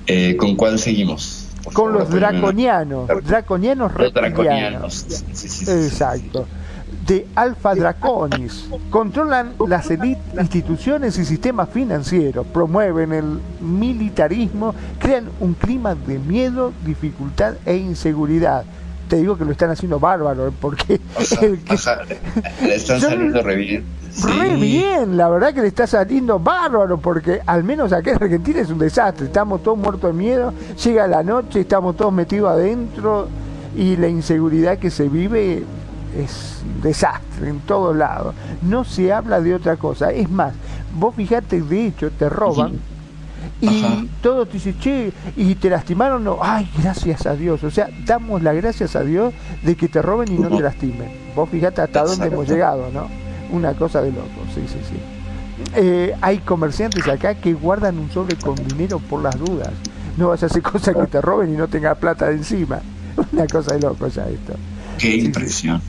K: Eh, ¿Con cuál seguimos? Por
L: Con
K: favor,
L: los draconianos, draconianos
K: Los draconianos. Sí, sí, sí, sí, sí.
L: Exacto. De Alpha Draconis. Controlan las elit- instituciones y sistemas financieros, promueven el militarismo, crean un clima de miedo, dificultad e inseguridad. Te digo que lo están haciendo bárbaro, ¿eh? porque
K: O sea,
L: el que-
K: o sea, le están saliendo re bien.
L: Re
K: Sí.
L: bien, la verdad que le está saliendo bárbaro porque al menos acá en Argentina es un desastre, estamos todos muertos de miedo, llega la noche, estamos todos metidos adentro y la inseguridad que se vive es desastre en todos lados. No se habla de otra cosa, es más, vos fijate, de hecho te roban y
K: Ajá.
L: todos te dicen, che, y te lastimaron, no, ay, gracias a Dios, o sea, damos las gracias a Dios de que te roben y no te lastimen. Vos fijate hasta dónde hemos
K: Exacto.
L: llegado, ¿no? Una cosa de loco, sí, sí, sí. Eh, hay comerciantes acá que guardan un sobre con dinero por las dudas. No vas a hacer cosas que te roben y no tengas plata de encima. Una cosa de loco ya esto.
K: Qué impresión.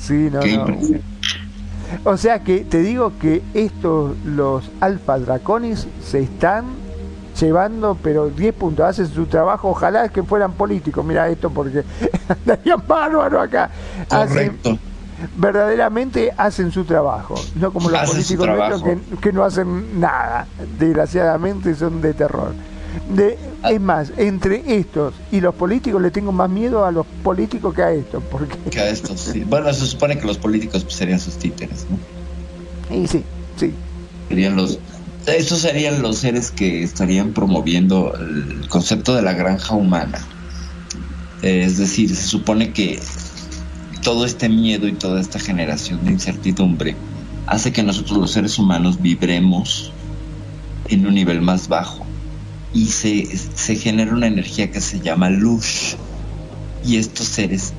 L: Sí, no,
K: Qué
L: no.
K: impresión.
L: O sea que te digo que estos, los alfa draconis, se están llevando, pero 10 puntos, hacen su trabajo, ojalá que fueran políticos, mira esto porque andarían bárbaro acá. Hacen-
K: Correcto.
L: verdaderamente hacen su trabajo, no como los
K: Hacen
L: políticos nuestros que, que no hacen nada, desgraciadamente son de terror. De,
K: Ah.
L: es más, entre estos y los políticos le tengo más miedo a los políticos que a estos, porque
K: Que a estos, sí. Bueno, se supone que los políticos serían sus títeres, ¿no?
L: y sí, sí,
K: Serían los. Estos serían los seres que estarían promoviendo el concepto de la granja humana. Es decir, se supone que todo este miedo y toda esta generación de incertidumbre hace que nosotros los seres humanos vibremos en un nivel más bajo y se, se genera una energía que se llama luz y estos seres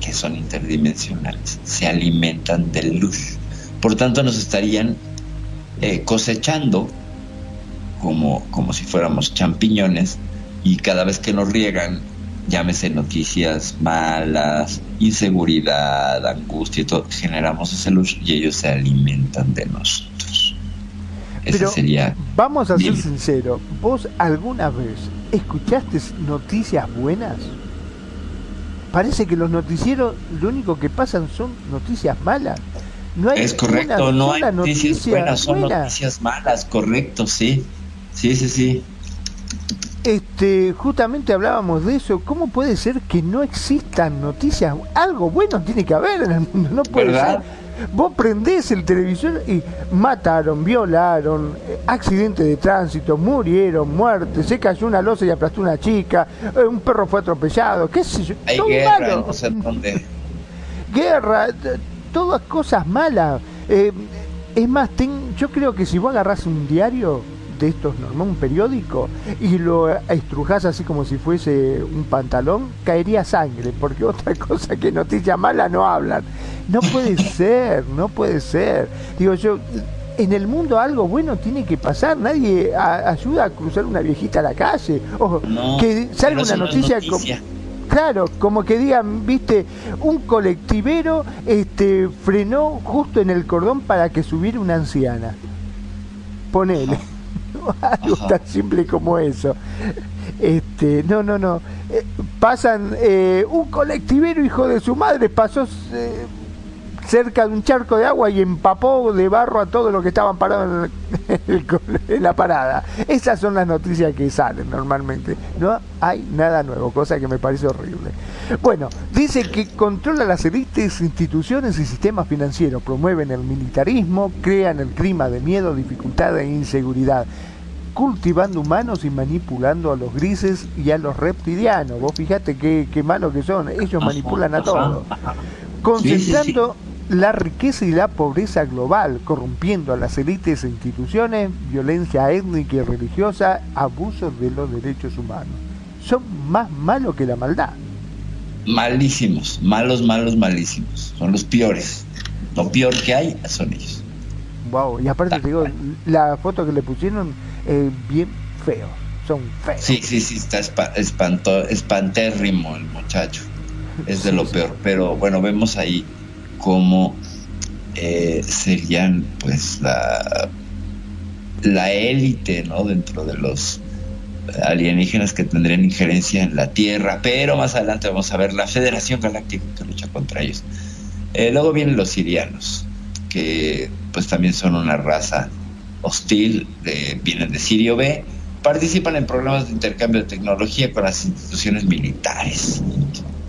K: que son interdimensionales se alimentan de luz por tanto nos estarían eh, cosechando como, como si fuéramos champiñones y cada vez que nos riegan llámese noticias malas, inseguridad, angustia y todo, generamos esa luz y ellos se alimentan de nosotros. Ese
L: Pero
K: sería
L: vamos a ser sinceros, ¿vos alguna vez escuchaste noticias buenas? Parece que los noticieros lo único que pasan son noticias malas. No hay
K: Es correcto, no hay noticias
L: noticia
K: buenas, son
L: buena.
K: noticias malas, correcto, sí. Sí, sí, sí.
L: Este, justamente hablábamos de eso. ¿Cómo puede ser que no existan noticias? Algo bueno tiene que haber en el mundo, no puede
K: ¿Verdad?
L: ser. Vos prendés el televisor y mataron, violaron, eh, accidente de tránsito, murieron, muerte, se cayó una losa y aplastó una chica, eh, un perro fue atropellado, qué sé yo,
K: Hay guerra, no sé dónde.
L: guerra, todas cosas malas. Eh, es más, ten- yo creo que si vos agarrás un diario de estos, Norma, un periódico, y lo estrujas así como si fuese un pantalón, caería sangre, porque otra cosa que noticia mala no hablan. No puede ser, no puede ser. Digo yo, en el mundo algo bueno tiene que pasar, nadie a- ayuda a cruzar una viejita a la calle, o
K: No,
L: que salga una
K: eso no es
L: noticia, como-
K: noticia.
L: Claro, como que digan, viste, un colectivero este, frenó justo en el cordón para que subiera una anciana. Ponele. Algo tan simple como eso. Este, no, no, no. Eh, pasan, eh, un colectivero hijo de su madre pasó eh, cerca de un charco de agua y empapó de barro a todo lo que estaban parados en, el- en la parada. Esas son las noticias que salen normalmente. No hay nada nuevo, cosa que me parece horrible. Bueno, dice que controla las élites, instituciones y sistemas financieros, promueven el militarismo, crean el clima de miedo, dificultad e inseguridad cultivando humanos y manipulando a los grises y a los reptilianos. Vos fijate qué, qué malos que son, ellos manipulan a todos. Concentrando la riqueza y la pobreza global, corrompiendo a las élites e instituciones, violencia étnica y religiosa, abusos de los derechos humanos. Son más malos que la maldad.
K: Malísimos, malos, malos, malísimos. Son los peores. Lo peor que hay son ellos.
L: Wow, y aparte te digo, la foto que le pusieron, eh, bien feo. Son feos.
K: Sí, sí, sí, está espa- espanto, espantérrimo el muchacho. Es de lo peor. Pero bueno, vemos ahí cómo eh, serían pues la, la élite, ¿no? Dentro de los alienígenas que tendrían injerencia en la Tierra. Pero más adelante vamos a ver la Federación Galáctica que lucha contra ellos. Eh, luego vienen los sirianos, que pues también son una raza hostil, de- vienen de Sirio B, participan en programas de intercambio de tecnología con las instituciones militares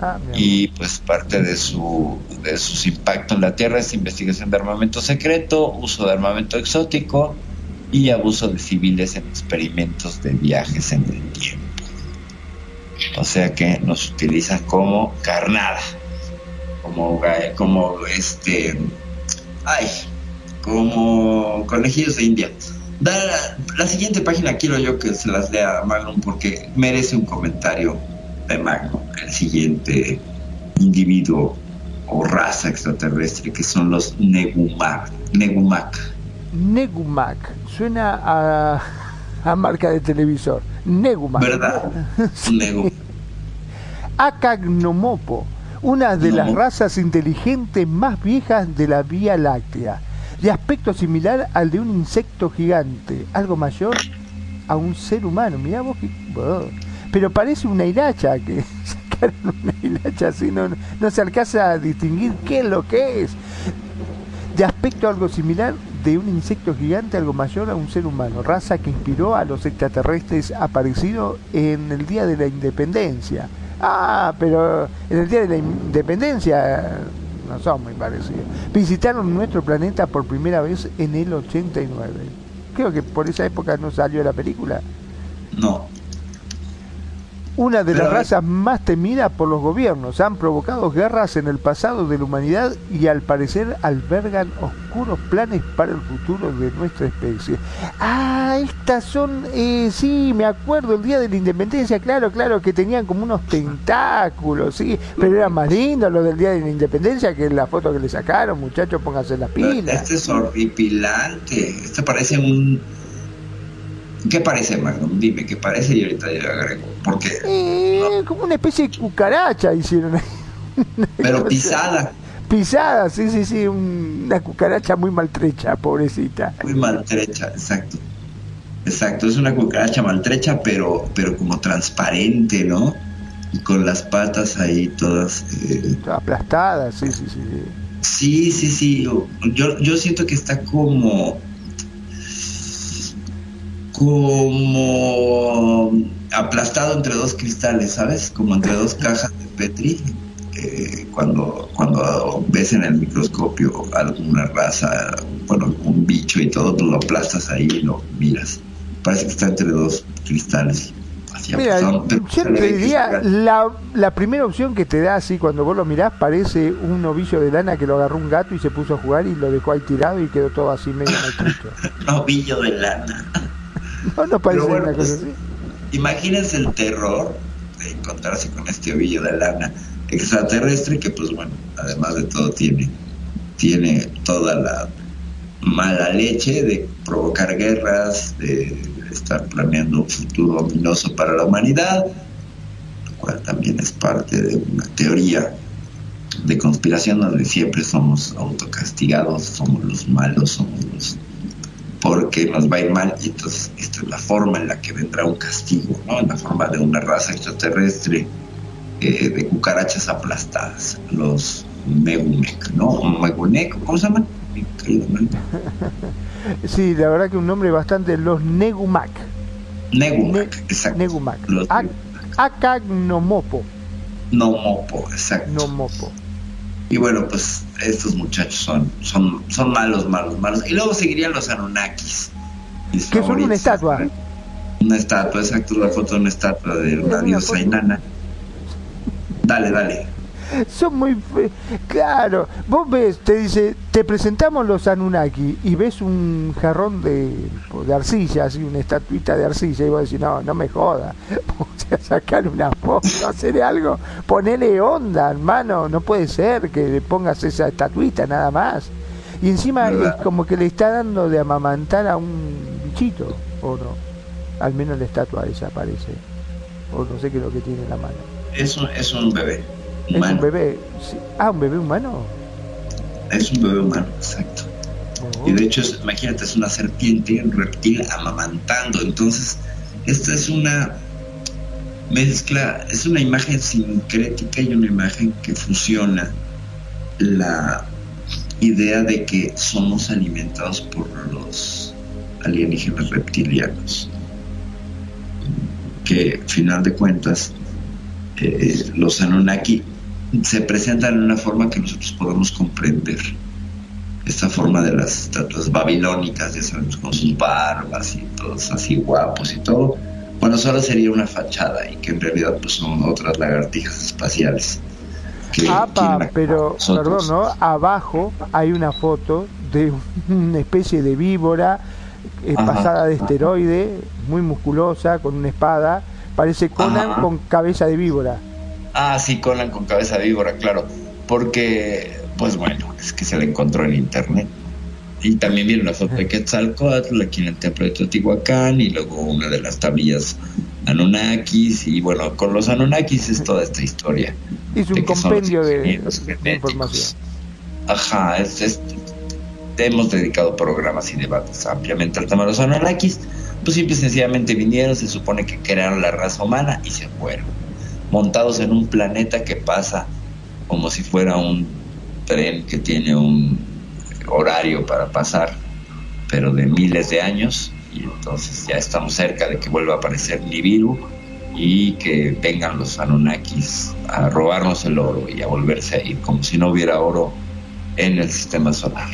L: Ah,
K: y pues parte de su de sus impactos en la Tierra es investigación de armamento secreto, uso de armamento exótico y abuso de civiles en experimentos de viajes en el tiempo. O sea que nos utilizan como carnada, como como este ay, como conejillos de India. Da la, la siguiente página quiero yo que se las lea Magnum porque merece un comentario de Magnum, el siguiente individuo o raza extraterrestre que son los Negumac. Negumac.
L: Negumac. Suena a, a marca de televisor. Negumac.
K: ¿Verdad? Negu-
L: Acagnomopo, una de las razas inteligentes más viejas de la Vía Láctea, de aspecto similar al de un insecto gigante, algo mayor a un ser humano. Mirá vos que... Pero parece una hilacha, que sacaron una hilacha así, no, no se alcanza a distinguir qué es lo que es. De aspecto algo similar de un insecto gigante, algo mayor a un ser humano, raza que inspiró a los extraterrestres aparecidos en el Día de la Independencia. Ah, pero en el Día de la Independencia no son muy parecidos. Visitaron nuestro planeta por primera vez en el 89. Creo que por esa época no salió la película.
K: No.
L: Una de
K: Pero
L: las razas más temidas por los gobiernos. Han provocado guerras en el pasado de la humanidad y al parecer albergan oscuros planes para el futuro de nuestra especie. Ah, estas son, eh, sí, me acuerdo, el día de la independencia, claro, claro, que tenían como unos tentáculos, sí, pero era más lindo lo del día de la independencia que la foto que le sacaron, muchachos, pónganse las pilas.
K: Este es horripilante. Este parece un. ¿Qué parece, Magnum? Dime, ¿qué parece? Y ahorita yo agrego. Porque.
L: Eh, como una especie de cucaracha hicieron ahí.
K: Pero pisada.
L: Pisada, sí, sí, sí, un- una cucaracha muy maltrecha, pobrecita.
K: Muy maltrecha, exacto. Exacto, es una cucaracha maltrecha, pero, pero como transparente, ¿no? Y con las patas ahí todas. eh,
L: Aplastada, sí, sí, sí.
K: Sí, sí, sí. Yo, yo siento que está como. Como aplastado entre dos cristales, ¿sabes? Como entre dos cajas de Petri. eh, cuando, cuando ves en el microscopio alguna raza, bueno, un bicho y todo, lo aplastas ahí y lo miras. Parece que está entre dos cristales. Así
L: Mira, yo te diría, la, la primera opción que te da así cuando vos lo mirás parece un novillo de lana que lo agarró un gato y se puso a jugar y lo dejó ahí tirado y quedó todo así medio maltrecho.
K: novillo de lana.
L: No, no parece
K: Pero bueno,
L: una cosa
K: pues,
L: así.
K: Imagínense el terror de encontrarse con este ovillo de lana extraterrestre que pues bueno, además de todo tiene, tiene toda la mala leche de provocar guerras, de estar planeando un futuro ominoso para la humanidad, lo cual también es parte de una teoría de conspiración donde siempre somos autocastigados, somos los malos, somos los porque nos va a ir mal y entonces esta es la forma en la que vendrá un castigo, ¿no? En la forma de una raza extraterrestre eh, de cucarachas aplastadas, los Megunek, ¿no? Megunek, ¿cómo se llaman?
L: Sí, la verdad que un nombre bastante. Los Negumac.
K: Negumac, exacto.
L: Negumac.
K: Los
L: Ac- Acagnomopo.
K: Nomopo, exacto.
L: Nomopo.
K: Y bueno, pues estos muchachos son, son, son malos, malos, malos. Y luego seguirían los Anunnakis.
L: Que son una estatua.
K: Una estatua, exacto, la foto de una estatua de una diosa enana. Dale, dale.
L: Son muy fe- claro. Vos ves, te dice, te presentamos los Anunnaki y ves un jarrón de, de arcilla, así una estatuita de arcilla y vos decís, no, no me joda. Sea, sacar una foto, hacer algo, ponele onda, hermano, no puede ser que le pongas esa estatuita nada más. Y encima es como que le está dando de amamantar a un bichito, o no. Al menos la estatua esa parece. O no sé qué es lo que tiene en la mano.
K: Es un, es un bebé
L: Es un bebé. sí. Ah, un bebé humano.
K: Es un bebé humano, exacto.
L: Oh.
K: Y de hecho, es- imagínate, es una serpiente, un reptil amamantando. Entonces, esta es una mezcla, es una imagen sincrética y una imagen que fusiona la idea de que somos alimentados por los alienígenas reptilianos. Que, final de cuentas, eh, los Anunnaki se presentan en una forma que nosotros podemos comprender esta forma de las estatuas babilónicas, ya sabemos, con sus barbas y todos así guapos y todo, bueno, solo sería una fachada y que en realidad pues son otras lagartijas espaciales. Que
L: Apa, pero,
K: nosotros.
L: perdón, ¿no? Abajo hay una foto de una especie de víbora eh,
K: Ajá.
L: pasada de esteroide, muy musculosa, con una espada. Parece Conan
K: Ajá.
L: con cabeza de víbora.
K: Ah, sí, Conan con cabeza de víbora, claro. Porque, pues bueno, es que se la encontró en internet. Y también viene una foto de Quetzalcoatl aquí en el templo de Teotihuacán y luego una de las tablillas Anunnakis. Y bueno, con los Anunnakis es toda esta historia. De
L: un compendio de, de información.
K: Ajá, es, es- hemos dedicado programas y debates ampliamente al tema de los Anunnakis. Pues simple y sencillamente vinieron, se supone que crearon la raza humana y se fueron. Montados en un planeta que pasa como si fuera un tren que tiene un horario para pasar, pero de miles de años. Y entonces ya estamos cerca de que vuelva a aparecer Nibiru y que vengan los Anunnakis a robarnos el oro y a volverse a ir, como si no hubiera oro en el sistema solar.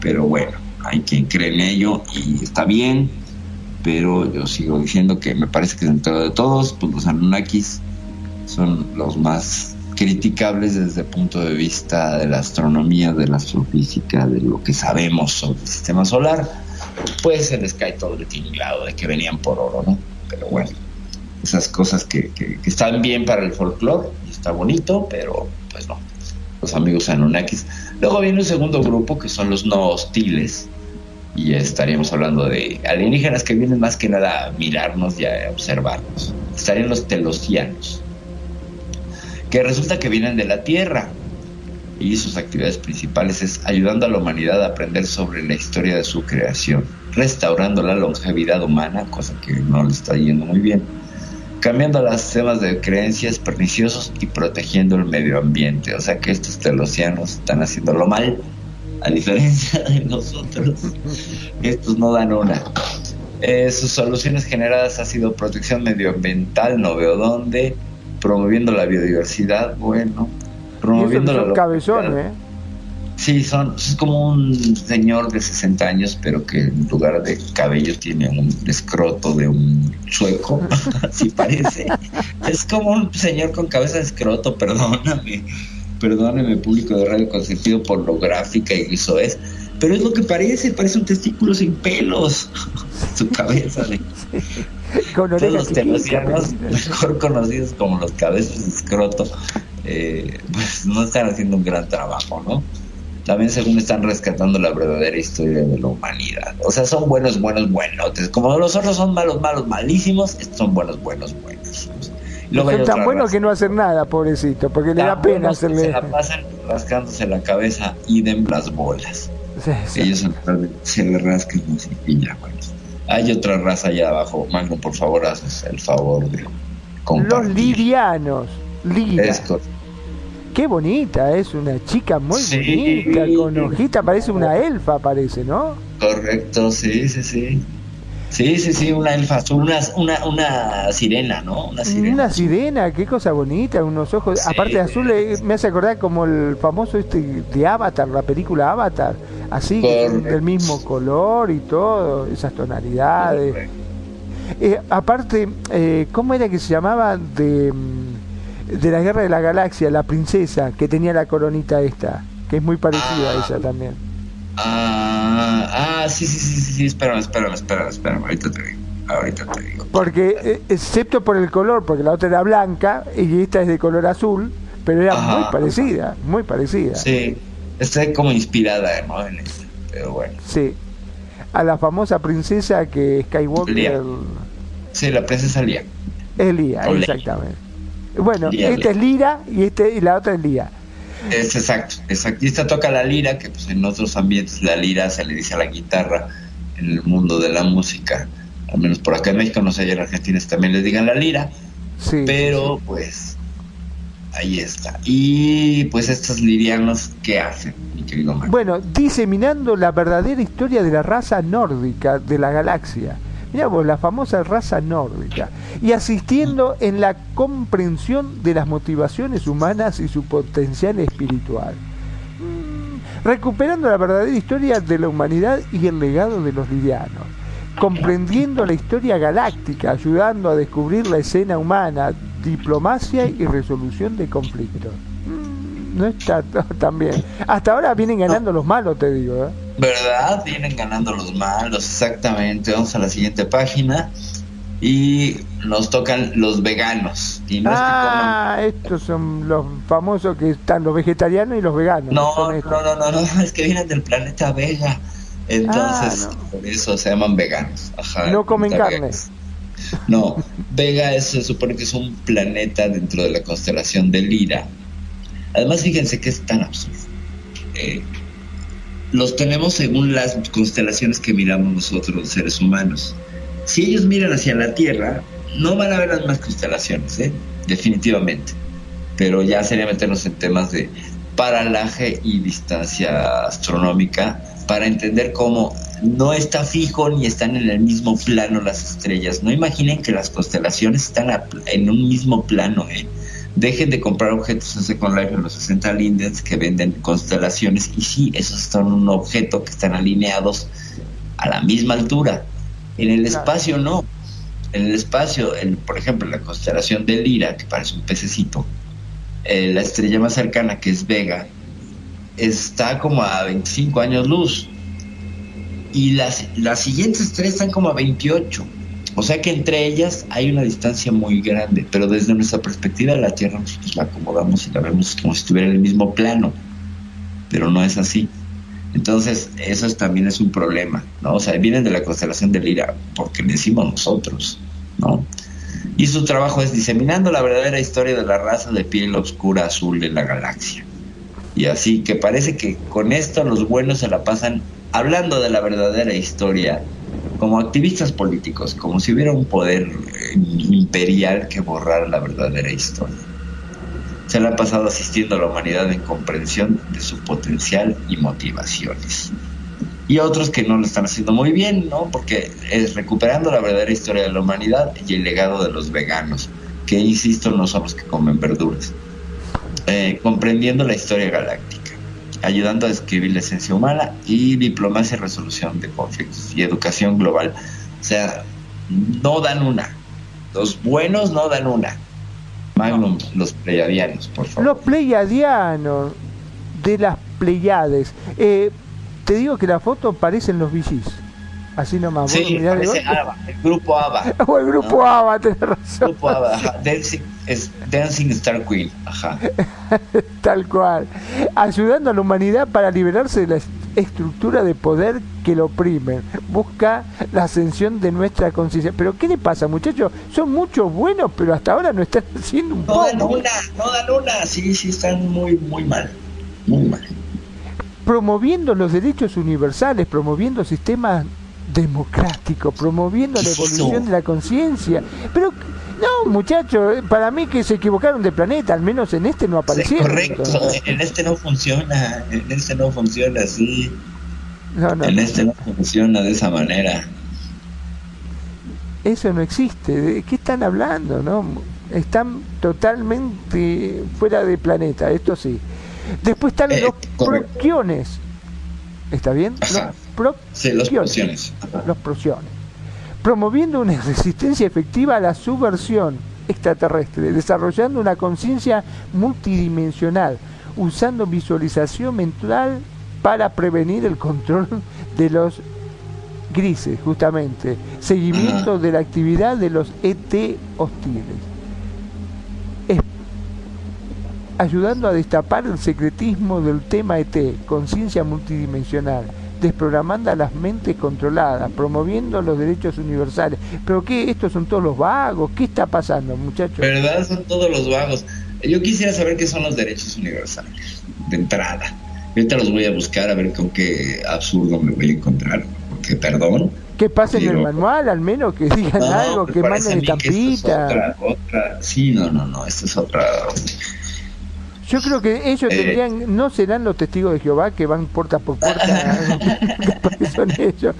K: Pero bueno, hay quien cree en ello y está bien, pero yo sigo diciendo que me parece que dentro de todos, pues los Anunnakis son los más criticables desde el punto de vista de la astronomía, de la astrofísica, de lo que sabemos sobre el sistema solar, pues se les cae todo el tinglado de que venían por oro, ¿no? Pero bueno, esas cosas que, están bien para el folclore y está bonito, pero pues no, los amigos Anunnakis. Luego viene un segundo grupo que son los no hostiles, y estaríamos hablando de alienígenas que vienen más que nada a mirarnos y a observarnos. Estarían los telosianos, que resulta que vienen de la Tierra y sus actividades principales es ayudando a la humanidad a aprender sobre la historia de su creación, restaurando la longevidad humana, cosa que no le está yendo muy bien, cambiando las temas de creencias perniciosos y protegiendo el medio ambiente. O sea que estos telosianos están haciéndolo mal, a diferencia de nosotros. Estos no dan una. Eh, sus soluciones generadas ha sido protección medioambiental, no veo dónde, promoviendo la biodiversidad, bueno, promoviendo la
L: cabezones, ¿eh?
K: Sí, son, es como un señor de 60 años, pero que en lugar de cabello tiene un escroto de un sueco, así parece. Es como un señor con cabeza de escroto, perdóname, perdóname, público de radio con sentido pornográfica y eso es. Pero es lo que parece, parece un testículo sin pelos, su cabeza de
L: Con
K: Todos los tenosianos, mejor conocidos como los cabezas de escroto, eh, pues no están haciendo un gran trabajo, ¿no? También según están rescatando la verdadera historia de la humanidad. O sea, son buenos, buenos, buenotes. Como los otros son malos, malos, malísimos, estos son buenos, buenos, buenos. Luego
L: Son tan buenos que no hacen nada, pobrecito, porque le da pena hacerle.
K: Se la pasan rascándose la cabeza y den las bolas.
L: Sí, sí.
K: Ellos se, se le rascan y ya, bueno. Hay otra raza allá abajo. Magno, por favor, haces el favor de
L: Los lirianos. Lira. Qué bonita, es una chica muy
K: Sí.
L: bonita, con hojita, parece una elfa, parece, ¿no?
K: Correcto, sí, sí, sí. Sí, sí, sí, una elfa azul, una, una, una sirena, ¿no? Una sirena.
L: Una sirena, qué cosa bonita, unos ojos,
K: Sí.
L: aparte de azul, eh, me hace acordar como el famoso este de Avatar, la película Avatar, así,
K: Correcto.
L: del mismo color y todo, esas tonalidades. Eh, aparte, eh, ¿cómo era que se llamaba de, de la Guerra de la Galaxia, la princesa que tenía la coronita esta, que es muy parecida a esa también?
K: Ah, ah, sí, sí, sí, sí, sí, espérame, espérame, espérame, espérame, ahorita te digo, ahorita te digo.
L: Porque, eh, excepto por el color, porque la otra era blanca y esta es de color azul, pero era
K: Ajá.
L: muy parecida, muy parecida.
K: Sí, está como inspirada, ¿no? En este, pero bueno.
L: Sí. A la famosa princesa que Skywalker
K: Lía. Sí, la princesa Lía.
L: es Lía, exactamente. Bueno,
K: Lía,
L: esta
K: Lía.
L: es Lira y este y la otra es Lía.
K: Es exacto, exacto. Y esta toca la lira, que pues en otros ambientes la lira se le dice a la guitarra en el mundo de la música. Al menos por acá en México, no sé, en Argentina también les digan la lira.
L: Sí.
K: Pero pues ahí está. Y pues estos lirianos, ¿qué hacen, mi querido Mario?
L: Bueno, diseminando la verdadera historia de la raza nórdica de la galaxia. Mirá vos, la famosa raza nórdica. Y asistiendo en la comprensión de las motivaciones humanas y su potencial espiritual. Mm, Recuperando la verdadera historia de la humanidad y el legado de los lidianos. Comprendiendo la historia galáctica, ayudando a descubrir la escena humana, diplomacia y resolución de conflictos. Mm, No está tan bien. Hasta ahora vienen ganando los malos, te digo. ¿eh?
K: ¿Verdad? Vienen ganando los malos, exactamente. Vamos a la siguiente página. Y nos tocan los veganos. Y no
L: Ah, estos son los famosos que están los vegetarianos y los veganos.
K: No, no, no, no, no, es que vienen del planeta Vega. Entonces,
L: Ah,
K: por eso se llaman veganos. Ajá,
L: No comen carne.
K: Vega. No, Vega es- se supone que es un planeta dentro de la constelación de Lira. Además, fíjense que es tan absurdo. Eh, los tenemos según las constelaciones que miramos nosotros, los seres humanos. Si ellos miran hacia la Tierra, no van a ver las mismas constelaciones, ¿eh? definitivamente. Pero ya sería meternos en temas de paralaje y distancia astronómica para entender cómo no está fijo ni están en el mismo plano las estrellas. No imaginen que las constelaciones están en un mismo plano. ¿eh? Dejen de comprar objetos en Second Life en los 60 lindens que venden constelaciones y sí, esos son un objeto que están alineados a la misma altura. En el espacio no. En el espacio, el, por ejemplo, la constelación de Lira, que parece un pececito, eh, la estrella más cercana, que es Vega, está como a 25 años luz. Y las, las siguientes tres están como a 28. O sea que entre ellas hay una distancia muy grande, pero desde nuestra perspectiva la Tierra nosotros la acomodamos y la vemos como si estuviera en el mismo plano, pero no es así. Entonces, eso es- también es un problema, ¿no? O sea, vienen de la constelación de Lira, porque le decimos nosotros, ¿no? Y su trabajo es diseminando la verdadera historia de la raza de piel oscura azul de la galaxia. Y así que parece que con esto los buenos se la pasan hablando de la verdadera historia como activistas políticos, como si hubiera un poder eh, imperial que borrara la verdadera historia. Se la ha pasado asistiendo a la humanidad en comprensión de su potencial y motivaciones. Y otros que no lo están haciendo muy bien, ¿no? Porque es recuperando la verdadera historia de la humanidad y el legado de los veganos, que insisto, no son los que comen verduras. Eh, comprendiendo la historia galáctica, ayudando a describir la esencia humana y diplomacia y resolución de conflictos y educación global. O sea, no dan una. Los buenos no dan una. Magnum, los pleiadianos, por favor.
L: Los pleiadianos de las Pleiades. Eh, te digo que la foto parecen los VGs. Así nomás.
K: Sí, parece. ABBA, el grupo ABBA.
L: O el grupo
K: ¿no?
L: ABBA, tenés razón.
K: Grupo ABBA, ajá, Dancing, es Dancing Star Queen, ajá.
L: Tal cual. Ayudando a la humanidad para liberarse de la estructura de poder que lo oprimen. Busca la ascensión de nuestra conciencia. Pero ¿qué le pasa, muchachos? Son muchos buenos, pero hasta ahora no están haciendo un
K: No dan
L: poco.
K: una, no dan una, sí, sí, están muy, muy mal, muy mal.
L: Promoviendo los derechos universales, promoviendo sistemas democráticos, promoviendo la
K: ¿Qué es
L: evolución de la conciencia. Pero, no, muchachos, para mí que se equivocaron de planeta, al menos en este no aparecieron.
K: correcto, en este no funciona, en este no funciona así,
L: No, no,
K: en
L: no.
K: este no funciona de esa manera.
L: Eso no existe. ¿De qué están hablando? no? Están totalmente fuera de planeta, esto sí. Después están
K: Eh,
L: los
K: correcto.
L: proquiones. ¿Está bien?
K: Ajá.
L: Los
K: Sí, los. Ajá.
L: Los prociones. Promoviendo una resistencia efectiva a la subversión extraterrestre, desarrollando una conciencia multidimensional, usando visualización mental para prevenir el control de los grises, justamente. Seguimiento de la actividad de los ET hostiles. Es- ayudando a destapar el secretismo del tema ET, conciencia multidimensional, desprogramando a las mentes controladas, promoviendo los derechos universales. ¿Pero qué? ¿Estos son todos los vagos? ¿Qué está pasando, muchachos?
K: ¿Verdad? Son todos los vagos. Yo quisiera saber qué son los derechos universales, de entrada. Ahorita los voy a buscar a ver con qué absurdo me voy a encontrar. Porque, perdón.
L: Que pasen el
K: Pero-
L: manual, al menos que digan
K: No,
L: algo,
K: me
L: que manden
K: a mí que esto es
L: estampita.
K: otra, otra. Sí, no, no, no. Esto es otra.
L: Yo creo que ellos
K: Eh.
L: tendrían, no serán los testigos de Jehová que van puerta por puerta, son ellos.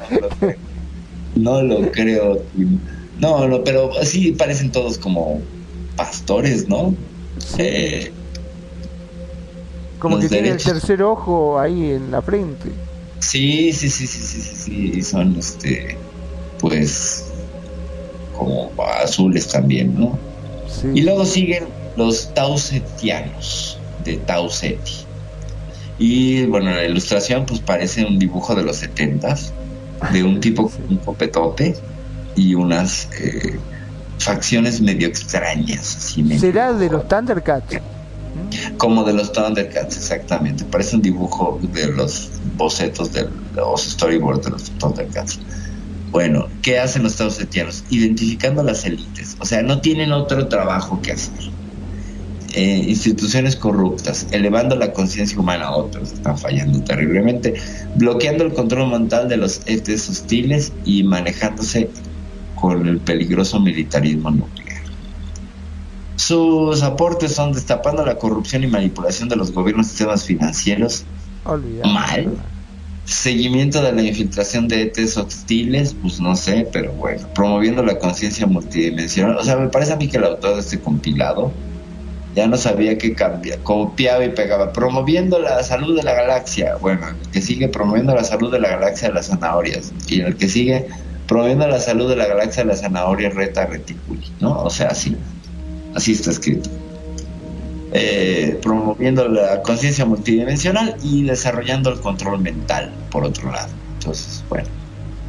K: No lo creo. Tim. No, no, pero sí parecen todos como pastores, ¿no? Eh,
L: Como que tiene el tercer ojo ahí en la frente.
K: sí, sí, sí, sí, sí, sí, sí, y son, este, pues, como azules también, ¿no?
L: Sí.
K: Y luego siguen los tausetianos, de Tauseti. Y bueno, la ilustración pues parece un dibujo de los setentas, de un tipo con un copetote y unas eh, facciones medio extrañas, así medio-
L: Será de los Thundercats.
K: como de los Thundercats, exactamente. Parece un dibujo de los bocetos de los storyboards de los Thundercats. Bueno, ¿qué hacen los tausetianos? Identificando las élites. O sea, no tienen otro trabajo que hacer. Eh, instituciones corruptas, elevando la conciencia humana a otros, están fallando terriblemente, bloqueando el control mental de los entes hostiles y manejándose con el peligroso militarismo nuclear. Sus aportes son destapando la corrupción y manipulación de los gobiernos y sistemas financieros,
L: Olvidado.
K: mal, seguimiento de la infiltración de ETs hostiles, pues no sé, pero bueno, promoviendo la conciencia multidimensional. O sea, me parece a mí que el autor de este compilado ya no sabía qué cambia, copiaba y pegaba, promoviendo la salud de la galaxia. Bueno, el que sigue promoviendo la salud de la galaxia de las zanahorias, y el que sigue promoviendo la salud de la galaxia de las zanahorias reta reticuli, ¿no? O sea, así, así está escrito. Eh, promoviendo la conciencia multidimensional y desarrollando el control mental, por otro lado. Entonces, bueno,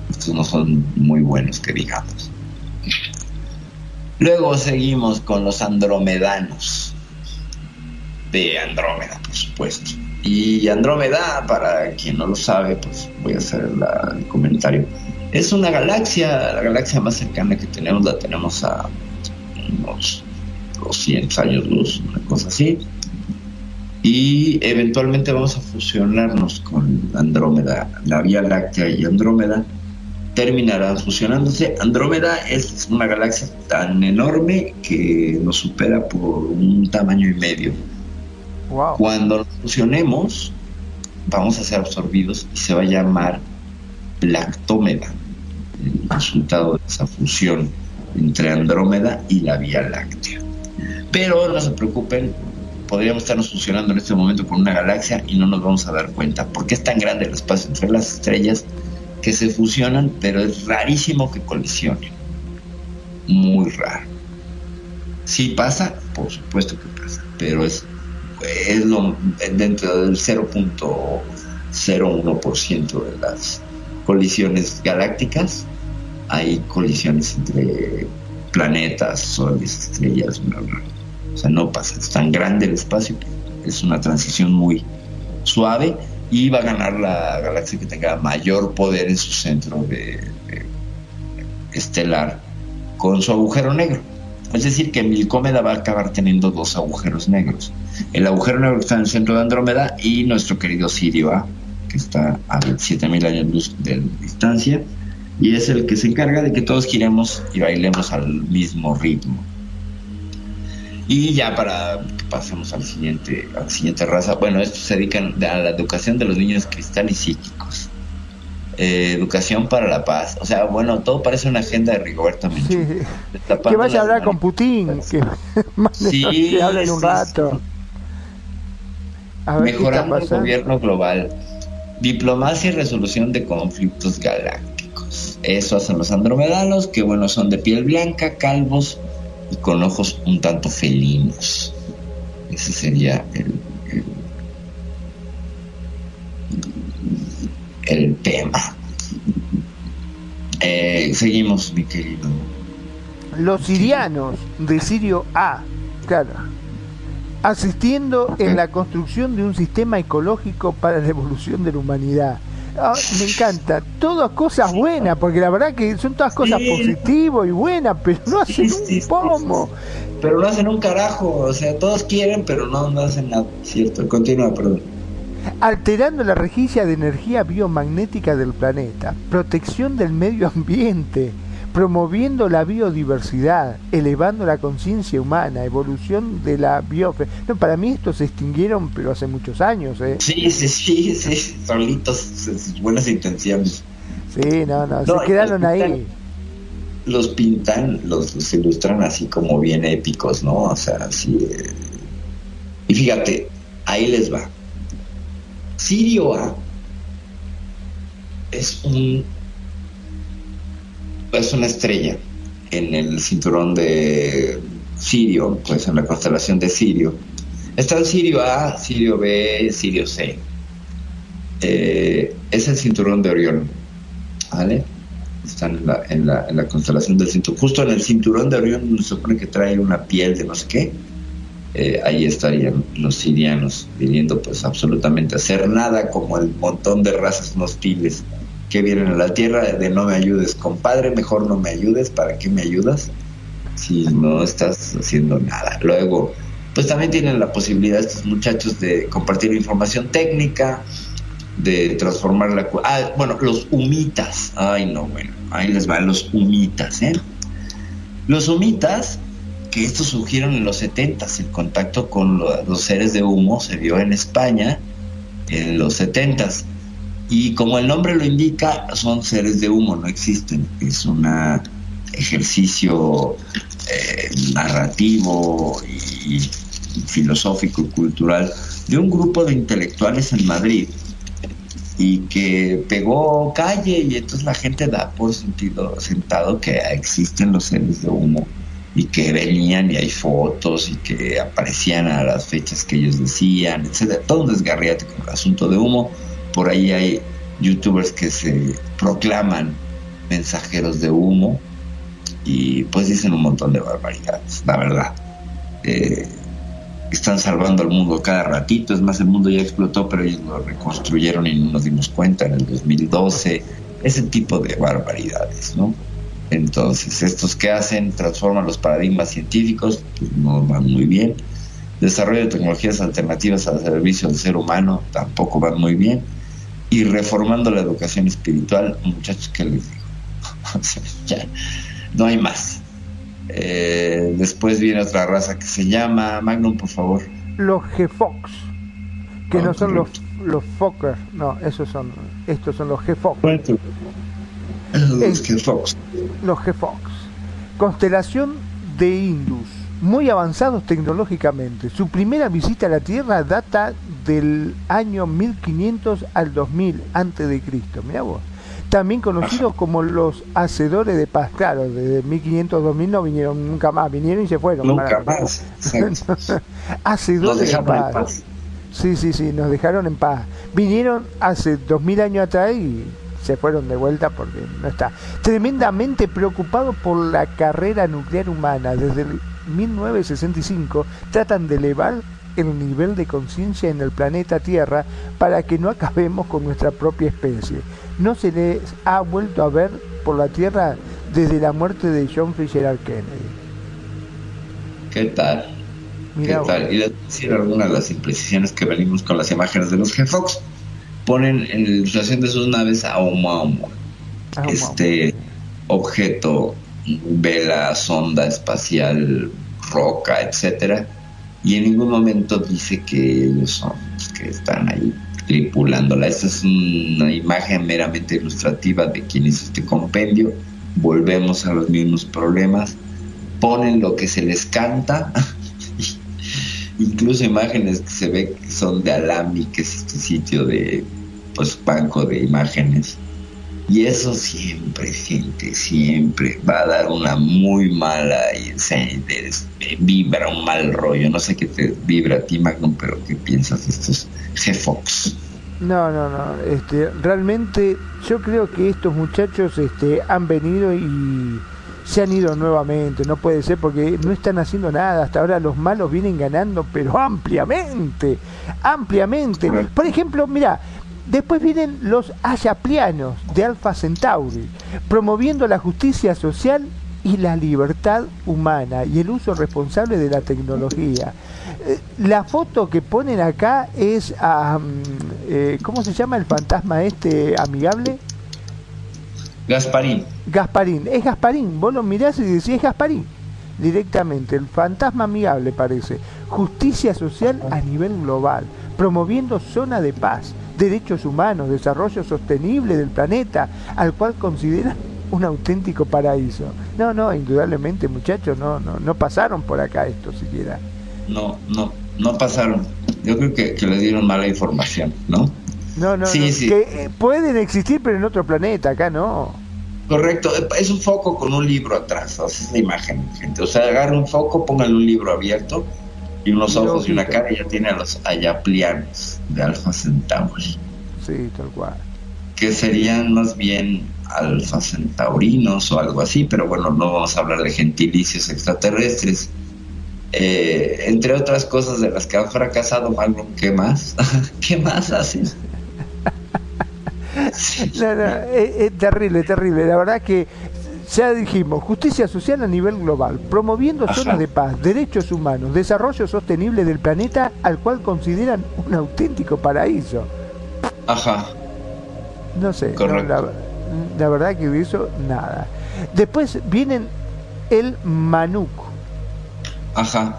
K: estos no son muy buenos que digamos. Luego seguimos con los andromedanos. De Andrómeda, por supuesto. Y Andrómeda, para quien no lo sabe, pues voy a hacer la- el comentario. Es una galaxia, la galaxia más cercana que tenemos, la tenemos a unos 200 años luz, una cosa así. Y eventualmente vamos a fusionarnos con Andrómeda, la Vía Láctea y Andrómeda terminarán fusionándose. Andrómeda es una galaxia tan enorme que nos supera por un tamaño y medio. Cuando fusionemos, vamos a ser absorbidos y se va a llamar Lactómeda, el resultado de esa fusión entre Andrómeda y la Vía Láctea. Pero no se preocupen, podríamos estarnos fusionando en este momento con una galaxia y no nos vamos a dar cuenta, porque es tan grande el espacio entre las estrellas que se fusionan, pero es rarísimo que colisionen. Muy raro. Si pasa, por supuesto que pasa, pero es, es lo, dentro del 0.01% de las colisiones galácticas, hay colisiones entre planetas, soles, estrellas. O sea, no pasa, es tan grande el espacio es una transición muy suave y va a ganar la galaxia que tenga mayor poder en su centro estelar con su agujero negro. Es decir, que Milcómeda va a acabar teniendo dos agujeros negros. El agujero negro que está en el centro de Andrómeda y nuestro querido Sirio A, que está a 7000 años luz de distancia, y es el que se encarga de que todos giremos y bailemos al mismo ritmo. Y ya para que pasemos al siguiente, a la siguiente raza, bueno, estos se dedican a la educación de los niños cristal y psíquicos. Eh, educación para la paz. O sea, bueno, todo parece una agenda de Rigoberto Menchú.
L: Sí. Que vaya a hablar con Putin, que,
K: Sí,
L: que hablen un rato. A ver
K: Mejorando el gobierno global. Diplomacia y resolución de conflictos galácticos. Eso hacen los andromedanos, que bueno, son de piel blanca, calvos y con ojos un tanto felinos. Ese sería el, el, el tema. Eh, seguimos, mi querido.
L: Los sirianos de Sirio A, claro, asistiendo en la construcción de un sistema ecológico para la evolución de la humanidad. Ah, me encanta, todas cosas buenas, porque la verdad que son todas cosas
K: Sí.
L: positivas y buenas, pero no hacen
K: Sí, sí,
L: un pomo.
K: Pero no hacen un carajo, o sea, todos quieren, pero no, no hacen nada. Cierto, continúa, perdón.
L: Alterando la regicia de energía biomagnética del planeta, protección del medio ambiente, promoviendo la biodiversidad, elevando la conciencia humana, evolución de la biosfera. No, para mí estos se extinguieron, pero hace muchos años, ¿eh?
K: Sí, sí, sí, sí, solitos, sus buenas intenciones.
L: Sí, no, no,
K: No,
L: se quedaron
K: los
L: ahí.
K: Los pintan, los, los ilustran así como bien épicos, ¿no? O sea, así. eh. Y fíjate, ahí les va. Sirio A es un. Es una estrella en el cinturón de Sirio, pues en la constelación de Sirio. Está el Sirio A, Sirio B, Sirio C. Eh, es el cinturón de Orión, ¿vale? Están en la, en la, constelación del cinturón. Justo en el cinturón de Orión se supone que trae una piel de no sé qué. Eh, ahí estarían los sirianos viniendo pues absolutamente a hacer nada como el montón de razas hostiles que vienen a la tierra de no me ayudes compadre mejor no me ayudes para qué me ayudas si no estás haciendo nada. Luego pues también tienen la posibilidad estos muchachos de compartir información técnica de transformar la ah bueno los humitas. Ay no bueno ahí les van los humitas eh los humitas que estos surgieron en los 70 el contacto con lo- los seres de humo se vio en España en los 70 y como el nombre lo indica son seres de humo no existen. Es un ejercicio eh, narrativo y filosófico y cultural de un grupo de intelectuales en Madrid y que pegó calle y entonces la gente da por sentido sentado que existen los seres de humo y que venían y hay fotos y que aparecían a las fechas que ellos decían, etcétera, todo un desgarriate con el asunto de humo. Por ahí hay youtubers que se proclaman mensajeros de humo y pues dicen un montón de barbaridades, la verdad. Eh, están salvando al mundo cada ratito, es más, el mundo ya explotó, pero ellos lo reconstruyeron y no nos dimos cuenta en el 2012, ese tipo de barbaridades, ¿no? Entonces, estos que hacen, transforman los paradigmas científicos, pues no van muy bien. Desarrollo de tecnologías alternativas al servicio del ser humano, tampoco van muy bien. Y reformando la educación espiritual, muchachos, ¿qué les digo? O sea, ya, no hay más. Eh, después viene otra raza que se llama Magnum, por favor.
L: Los G-Fox, que no son los,
K: correcto.
L: los Fokker, no, esos son, estos son los G-Fox.
K: Los que Fox.
L: Los G-Fox. Constelación de Indus, muy avanzados tecnológicamente. Su primera visita a la Tierra data del año 1500 al 2000 antes de Cristo. Mirá vos. También conocidos como los hacedores de paz. Claro, desde 1500 a 2000 no vinieron nunca más, vinieron y se fueron.
K: Nunca
L: Para-
K: más.
L: Hacedores de paz.
K: paz.
L: Sí, sí, sí, nos dejaron en paz. Vinieron hace 2000 años atrás y se fueron de vuelta porque no está. Tremendamente preocupado por la carrera nuclear humana. Desde el 1965 tratan de elevar el nivel de conciencia en el planeta Tierra para que no acabemos con nuestra propia especie. No se les ha vuelto a ver por la Tierra desde la muerte de John Fitzgerald Kennedy.
K: ¿Qué tal?
L: Mira
K: ¿Qué tal? Y les voy a decir algunas de las imprecisiones que venimos con las imágenes de los G-Fox. Ponen en la ilustración de sus naves a Oumuamua, este objeto, vela, sonda espacial, roca, etcétera, y en ningún momento dice que ellos son los que están ahí tripulándola. Esta es una imagen meramente ilustrativa de quien hizo este compendio. Volvemos a los mismos problemas. Ponen lo que se les canta. Incluso imágenes que se ve que son de Alami, que es este sitio de pues banco de imágenes. Y eso siempre, gente, siempre va a dar una muy mala y se vibra un mal rollo. No sé qué te vibra a ti, Magnum, pero ¿qué piensas de estos G-Fox?
L: No, no, no. Este, realmente yo creo que estos muchachos este, han venido y se han ido nuevamente. No puede ser porque no están haciendo nada. Hasta ahora los malos vienen ganando, pero ampliamente, ampliamente. Por ejemplo, mira, después vienen los ayaplianos de Alpha Centauri, promoviendo la justicia social y la libertad humana y el uso responsable de la tecnología. Eh, La foto que ponen acá es a, mm, eh, ¿cómo se llama el fantasma este amigable?
K: Gasparín.
L: Gasparín, es Gasparín, vos lo mirás y decís es Gasparín directamente, el fantasma amigable parece, justicia social a nivel global, promoviendo zona de paz, derechos humanos, desarrollo sostenible del planeta, al cual consideran un auténtico paraíso. No, no, indudablemente muchachos, no, no, no pasaron por acá esto siquiera.
K: No, no, no pasaron. Yo creo que, que le dieron mala información, ¿no?
L: No, no,
K: Sí,
L: no,
K: sí.
L: que eh, pueden existir pero en otro planeta, acá no.
K: Correcto, es un foco con un libro atrás, esa es la imagen, gente. O sea, agarra un foco, póngale un libro abierto y unos ojos y una cara y ya tiene a los ayaplianos de Alfa Centauri,
L: Sí, tal cual.
K: que serían más bien alfa centaurinos o algo así, pero bueno, no vamos a hablar de gentilicios extraterrestres. Eh, entre otras cosas de las que han fracasado, Magnum, ¿qué más? ¿Qué más hacen?
L: No, no, es, es terrible, terrible. La verdad que ya dijimos, justicia social a nivel global, promoviendo
K: Ajá.
L: zonas de paz, derechos humanos, desarrollo sostenible del planeta al cual consideran un auténtico paraíso.
K: Ajá,
L: No sé, no, la, la verdad que eso nada. Después vienen el Manuk.
K: ajá.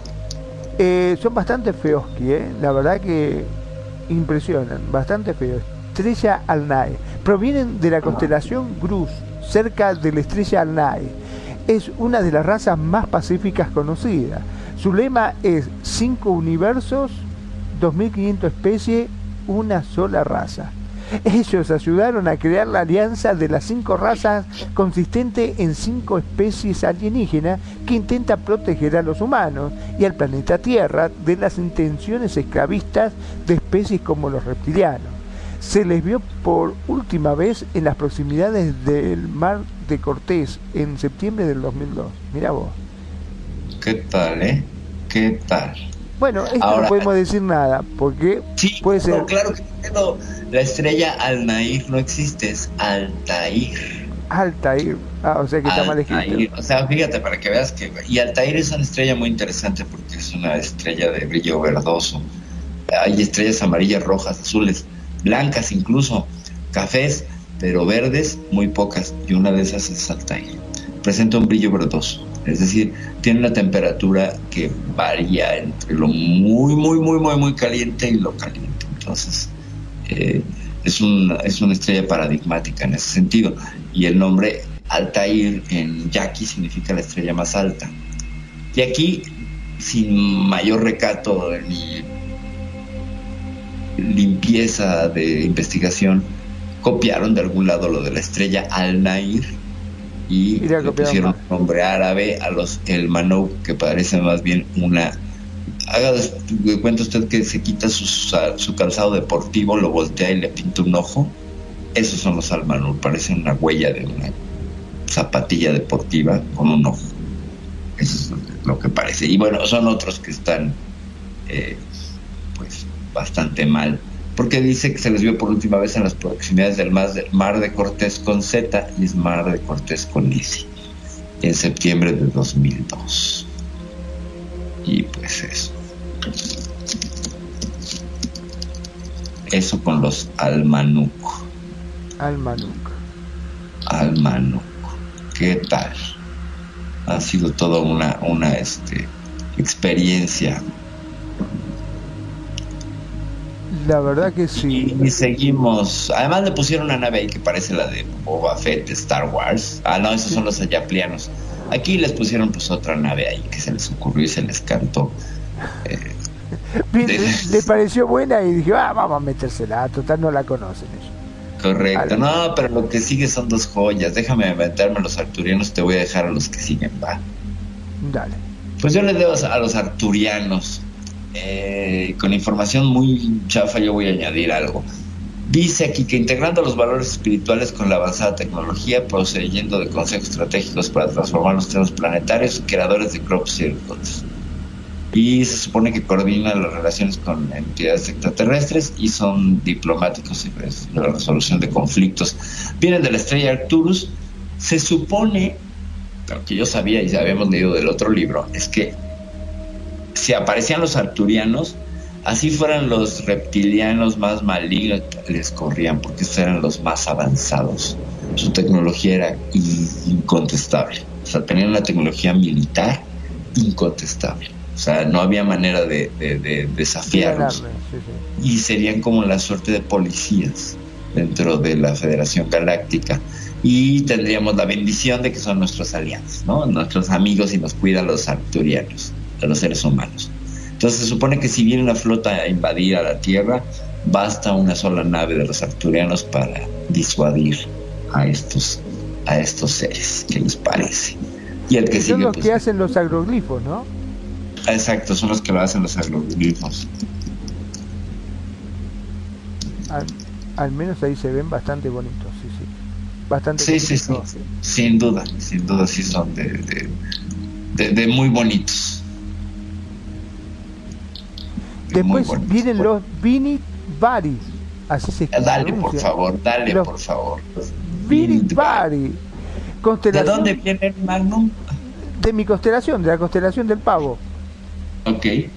L: Eh, son bastante feos, ¿eh? la verdad que impresionan, bastante feos. Estrella Alnae. Provienen de la constelación Grus, cerca de la estrella Alnae. Es una de las razas más pacíficas conocidas. Su lema es cinco universos, 2500 especies, una sola raza. Ellos ayudaron a crear la alianza de las cinco razas consistente en cinco especies alienígenas que intenta proteger a los humanos y al planeta Tierra de las intenciones esclavistas de especies como los reptilianos. Se les vio por última vez en las proximidades del mar de Cortés en septiembre del 2002. Mira vos.
K: ¿Qué tal, eh? ¿Qué tal?
L: Bueno, esto
K: Ahora-
L: no podemos decir nada porque puede ser.
K: No, claro que no. La estrella Alnair no existe, es Altair.
L: Altair. Ah, o sea que está mal
K: Altair.
L: escrito.
K: O sea, fíjate para que veas que. Y Altair es una estrella muy interesante porque es una estrella de brillo verdoso. Hay estrellas amarillas, rojas, azules, blancas incluso, cafés, pero verdes muy pocas. Y una de esas es Altair. Presenta un brillo verdoso. Es decir, tiene una temperatura que varía entre lo muy, muy, muy, muy, muy caliente y lo caliente. Entonces, eh, es, un- es una estrella paradigmática en ese sentido. Y el nombre Altair en yaqui significa la estrella más alta. Y aquí, sin mayor recato ni limpieza de investigación, copiaron de algún lado lo de la estrella Al-Nair y
L: Y la
K: le pusieron nombre árabe a los el Manouk, que parece más bien una haga de cuenta usted que se quita su, su calzado deportivo, lo voltea y le pinta un ojo. Esos son los Almanur, parecen una huella de una zapatilla deportiva con un ojo. Eso es lo que parece. Y bueno, son otros que están eh, bastante mal. Porque dice que se les vio por última vez en las proximidades del mar de, Cortés con Z y es Mar de Cortés con Lisi en septiembre de 2002. Y pues eso. Eso con los Almanuk.
L: Almanuk.
K: Almanuk. ¿Qué tal? Ha sido toda una, una este, experiencia.
L: La verdad que sí.
K: Y seguimos. Además le pusieron una nave ahí que parece la de Boba Fett de Star Wars. Ah, no, esos son los ayaplianos. Aquí les pusieron pues otra nave ahí que se les ocurrió y se les cantó. Eh,
L: le, le pareció buena y dije, ah, vamos a metérsela, total no la conocen ellos.
K: correcto. No, pero lo que sigue son dos joyas. Déjame meterme a los arturianos, te voy a dejar a los que siguen, va.
L: Dale.
K: Pues yo les debo a los arturianos. Eh, con información muy chafa yo voy a añadir algo. Dice aquí que integrando los valores espirituales con la avanzada tecnología, procediendo de consejos estratégicos para transformar los temas planetarios, creadores de crop circles. Y se supone que coordinan las relaciones con entidades extraterrestres y son diplomáticos pues, la resolución de conflictos. Vienen de la estrella Arcturus. Se supone, lo que yo sabía y habíamos leído del otro libro, es que si aparecían los arturianos, así fueran los reptilianos más malignos, les corrían, porque estos eran los más avanzados. Su tecnología era in- incontestable. O sea, tenían una tecnología militar incontestable. O sea, no había manera de, de- de desafiarlos.
L: Ganarle, sí, sí.
K: Y serían como la suerte de policías dentro de la Federación Galáctica. Y tendríamos la bendición de que son nuestros aliados, ¿no? Nuestros amigos y nos cuidan los arturianos, a los seres humanos. Entonces se supone que si viene una flota a invadir a la Tierra, basta una sola nave de los arturianos para disuadir a estos, a estos seres, ¿qué les parece? Y el que
L: Son
K: sigue,
L: los
K: pues,
L: que hacen los agroglifos, ¿no?
K: exacto, son los que lo hacen los agroglifos.
L: Al, al menos ahí se ven bastante bonitos, sí, sí. Bastante
K: Sí, sí, sí, sin duda, sin duda sí son de, de, de- de muy bonitos.
L: Después vienen los Vinit Bari, así se
K: Dale, por favor, dale,
L: Los
K: por favor.
L: Vinit Bari.
K: ¿De dónde viene el Magnum?
L: de mi constelación, de la constelación del pavo.
K: Ok.
L: De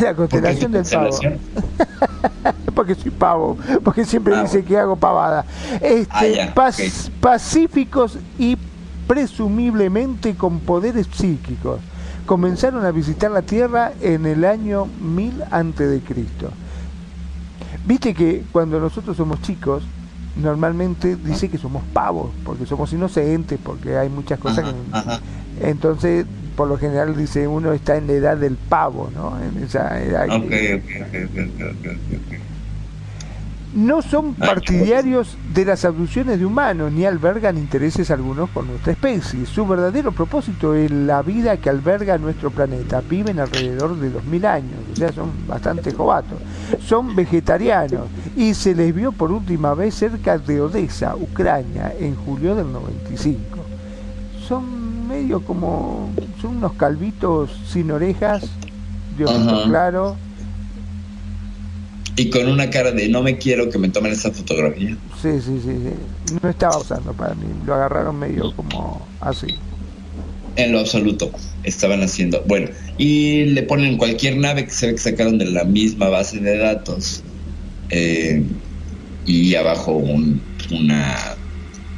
L: la constelación del pavo. Porque soy pavo, porque siempre dice que hago pavada. Este,
K: Ah,
L: pas- Pacíficos y presumiblemente con poderes psíquicos. Comenzaron a visitar la Tierra en el año 1000 antes de Cristo. Viste que cuando nosotros somos chicos, normalmente dice que somos pavos, porque somos inocentes, porque hay muchas cosas
K: Ajá,
L: que...
K: ajá.
L: Entonces, por lo general dice uno está en la edad del pavo, ¿no? En esa edad
K: Ok,
L: que-
K: ok, ok, ok, ok, ok, ok.
L: No son
K: Ay,
L: partidarios de las abducciones de humanos ni albergan intereses algunos por nuestra especie. Su verdadero propósito es la vida que alberga nuestro planeta. Viven alrededor de 2000 años, o sea, son bastante jovatos. Son vegetarianos y se les vio por última vez cerca de Odessa, Ucrania, en julio del 95. Son medio como. son unos calvitos sin orejas, de ojito
K: Ajá. Y con una cara de no me quiero que me tomen esta fotografía.
L: Sí, sí, sí, sí. No estaba usando para mí. Lo agarraron medio como así.
K: En lo absoluto. Estaban haciendo. Bueno, y le ponen cualquier nave que se ve que sacaron de la misma base de datos. eh, y abajo un- una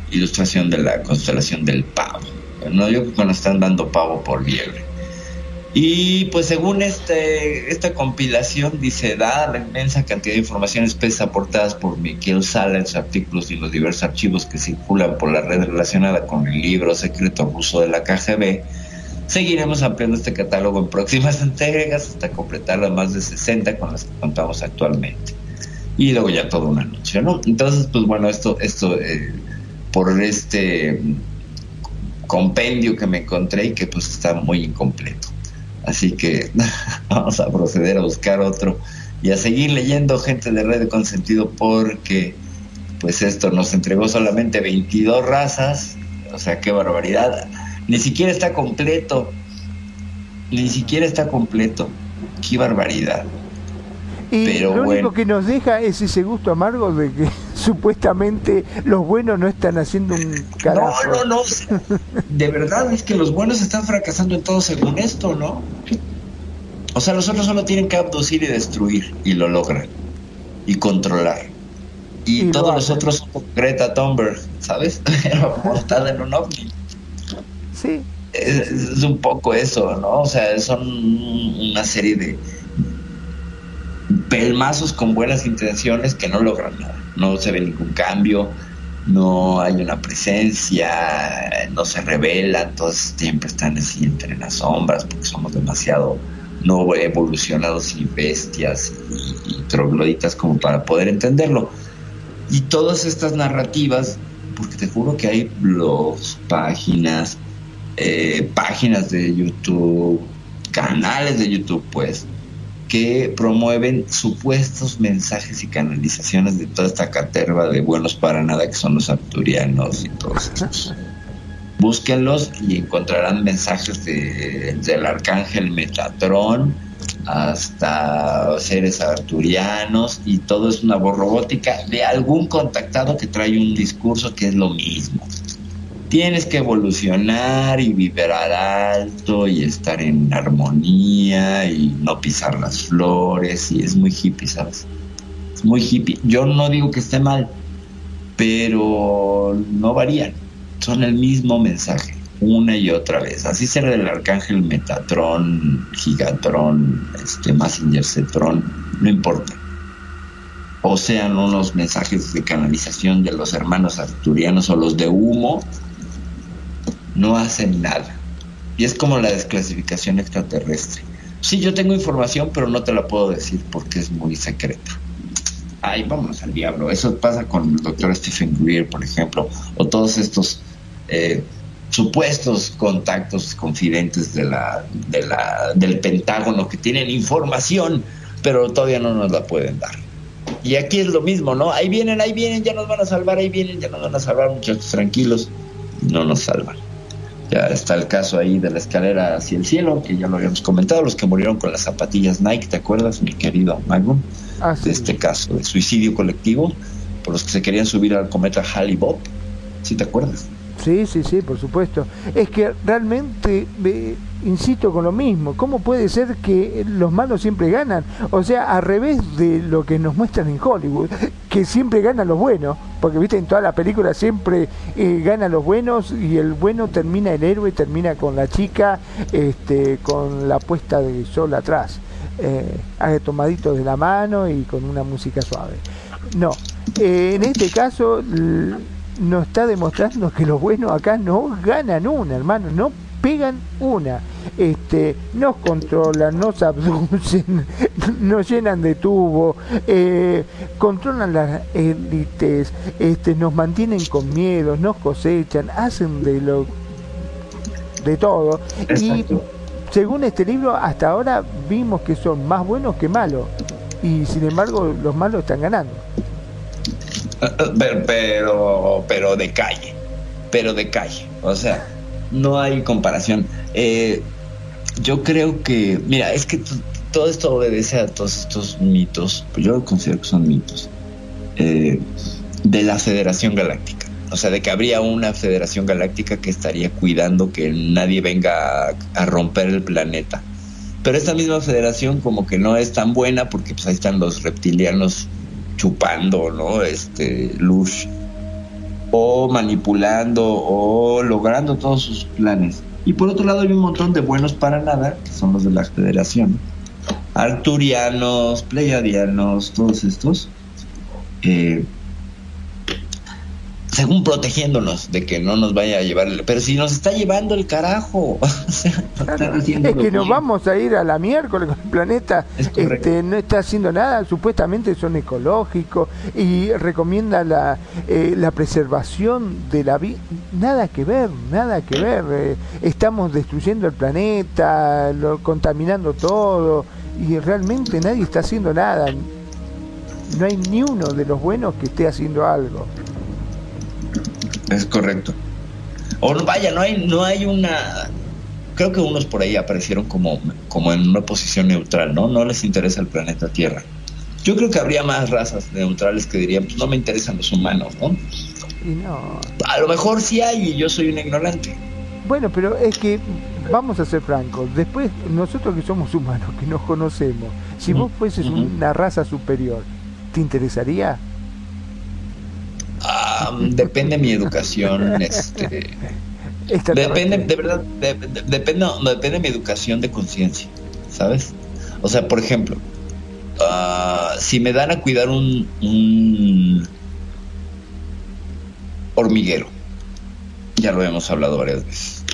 K: ilustración de la constelación del pavo. No, yo creo que nos están dando pavo por liebre. Y pues según este, esta compilación dice, dada la inmensa cantidad de información espesa aportadas por Miquel Sala en sus artículos y los diversos archivos que circulan por la red relacionada con el libro secreto ruso de la KGB, seguiremos ampliando este catálogo en próximas entregas hasta completar las más de 60 con las que contamos actualmente. Y luego ya todo un anuncio, ¿no? Entonces, pues bueno, esto, esto eh, por este compendio que me encontré y que pues está muy incompleto. Así que vamos a proceder a buscar otro y a seguir leyendo gente de Red de Consentido porque pues esto nos entregó solamente 22 razas, o sea, qué barbaridad. Ni siquiera está completo, ni siquiera está completo, qué barbaridad.
L: Y
K: Pero
L: lo
K: bueno.
L: único que nos deja es ese gusto amargo de que supuestamente los buenos no están haciendo un carajo.
K: No, no, no. De verdad es que los buenos están fracasando en todo según esto, ¿no? O sea, los otros solo tienen que abducir y destruir y lo logran y controlar. Y,
L: Y lo
K: todos los otros son Greta Thunberg, ¿sabes? Pero montada en un ovni.
L: Sí,
K: Es, es un poco eso, ¿no? O sea, son una serie de pelmazos con buenas intenciones que no logran nada. No se ve ningún cambio, no hay una presencia, no se revelan, todos siempre están así entre las sombras porque somos demasiado no evolucionados y bestias y, y trogloditas como para poder entenderlo. Y todas estas narrativas, porque te juro que hay blogs, páginas, eh, páginas de YouTube, canales de YouTube, pues, que promueven supuestos mensajes y canalizaciones de toda esta caterva de buenos para nada que son los arturianos y todos estos. Búsquenlos y encontrarán mensajes de- del arcángel Metatrón hasta seres arturianos y todo es una voz robótica de algún contactado que trae un discurso que es lo mismo. Tienes que evolucionar y vibrar alto y estar en armonía y no pisar las flores y es muy hippie, ¿sabes? Es muy hippie. Yo no digo que esté mal, pero no varían. Son el mismo mensaje una y otra vez. Así será el arcángel Metatron, Gigatron, este Massinger Zetron, no importa. O sean unos mensajes de canalización de los hermanos arturianos o los de humo, no hacen nada. Y es como la desclasificación extraterrestre. Sí, yo tengo información, pero no te la puedo decir porque es muy secreta. Ay, vámonos al diablo. Eso pasa con el doctor Stephen Greer, por ejemplo, o todos estos eh, supuestos contactos confidentes del Pentágono que tienen información, pero todavía no nos la pueden dar. Y aquí es lo mismo, ¿no? Ahí vienen, ahí vienen, ya nos van a salvar, ahí vienen, ya nos van a salvar, muchachos, tranquilos. No nos salvan. Ya está el caso ahí de la escalera hacia el cielo, que ya lo habíamos comentado, los que murieron con las zapatillas Nike, ¿te acuerdas, mi querido Magnum?
L: Ah,
K: De este caso de suicidio colectivo, por los que se querían subir al cometa Halley-Bob. ¿Sí te acuerdas?
L: Sí, sí, sí, por supuesto. Es que realmente, eh, insisto con lo mismo, ¿cómo puede ser que los malos siempre ganan? O sea, al revés de lo que nos muestran en Hollywood, que siempre ganan los buenos, porque viste, en toda la película siempre eh, ganan los buenos y el bueno termina el héroe, termina con la chica, este, con la puesta de sol atrás, eh, tomadito de la mano y con una música suave. No, eh, en este caso... nos está demostrando que los buenos acá no ganan una, hermano, no pegan una. Este, nos controlan, nos abducen, nos llenan de tubo, eh, controlan las élites, este, nos mantienen con miedo, nos cosechan, hacen de lo de todo. Y según este libro, hasta ahora vimos que son más buenos que malos. Y sin embargo, los malos están ganando.
K: Pero, pero, de calle, pero de calle. O sea, no hay comparación. Eh, yo creo que, mira, es que todo esto obedece a todos estos mitos, pues yo considero que son mitos, eh, de la Federación Galáctica. O sea, de que habría una Federación Galáctica que estaría cuidando que nadie venga a, a romper el planeta. Pero esta misma federación como que no es tan buena porque pues ahí están los reptilianos chupando, ¿no? Este, luz. O manipulando o logrando todos sus planes. Y por otro lado hay un montón de buenos para nada, que son los de la federación. Arturianos, Pleiadianos, todos estos. eh, según protegiéndonos de que no nos vaya a llevar, el- pero si nos está llevando el carajo, o sea, no
L: Es que nos vamos a ir a la miércoles con el planeta, este, no está haciendo nada, supuestamente son ecológicos y recomienda la, eh, la preservación de la vida. Nada que ver, nada que ver. eh, estamos destruyendo el planeta, lo, contaminando todo y realmente nadie está haciendo nada. no hay ni uno de los buenos que esté haciendo algo.
K: Es correcto. O vaya, no hay, no hay una. Creo que unos por ahí aparecieron como, como en una posición neutral, ¿no? No les interesa el planeta Tierra. Yo creo que habría más razas neutrales que dirían, pues no me interesan los humanos, ¿no?
L: Y no.
K: A lo mejor sí hay y yo soy un ignorante.
L: Bueno, pero es que vamos a ser francos. Después, nosotros que somos humanos, que nos conocemos, si vos fueses una raza superior, ¿te interesaría?
K: Depende mi educación, este. Depende, de verdad, de- de- depende, no, depende de mi educación de conciencia, ¿sabes? O sea, por ejemplo, ah, si me dan a cuidar un, un hormiguero, ya lo hemos hablado varias veces.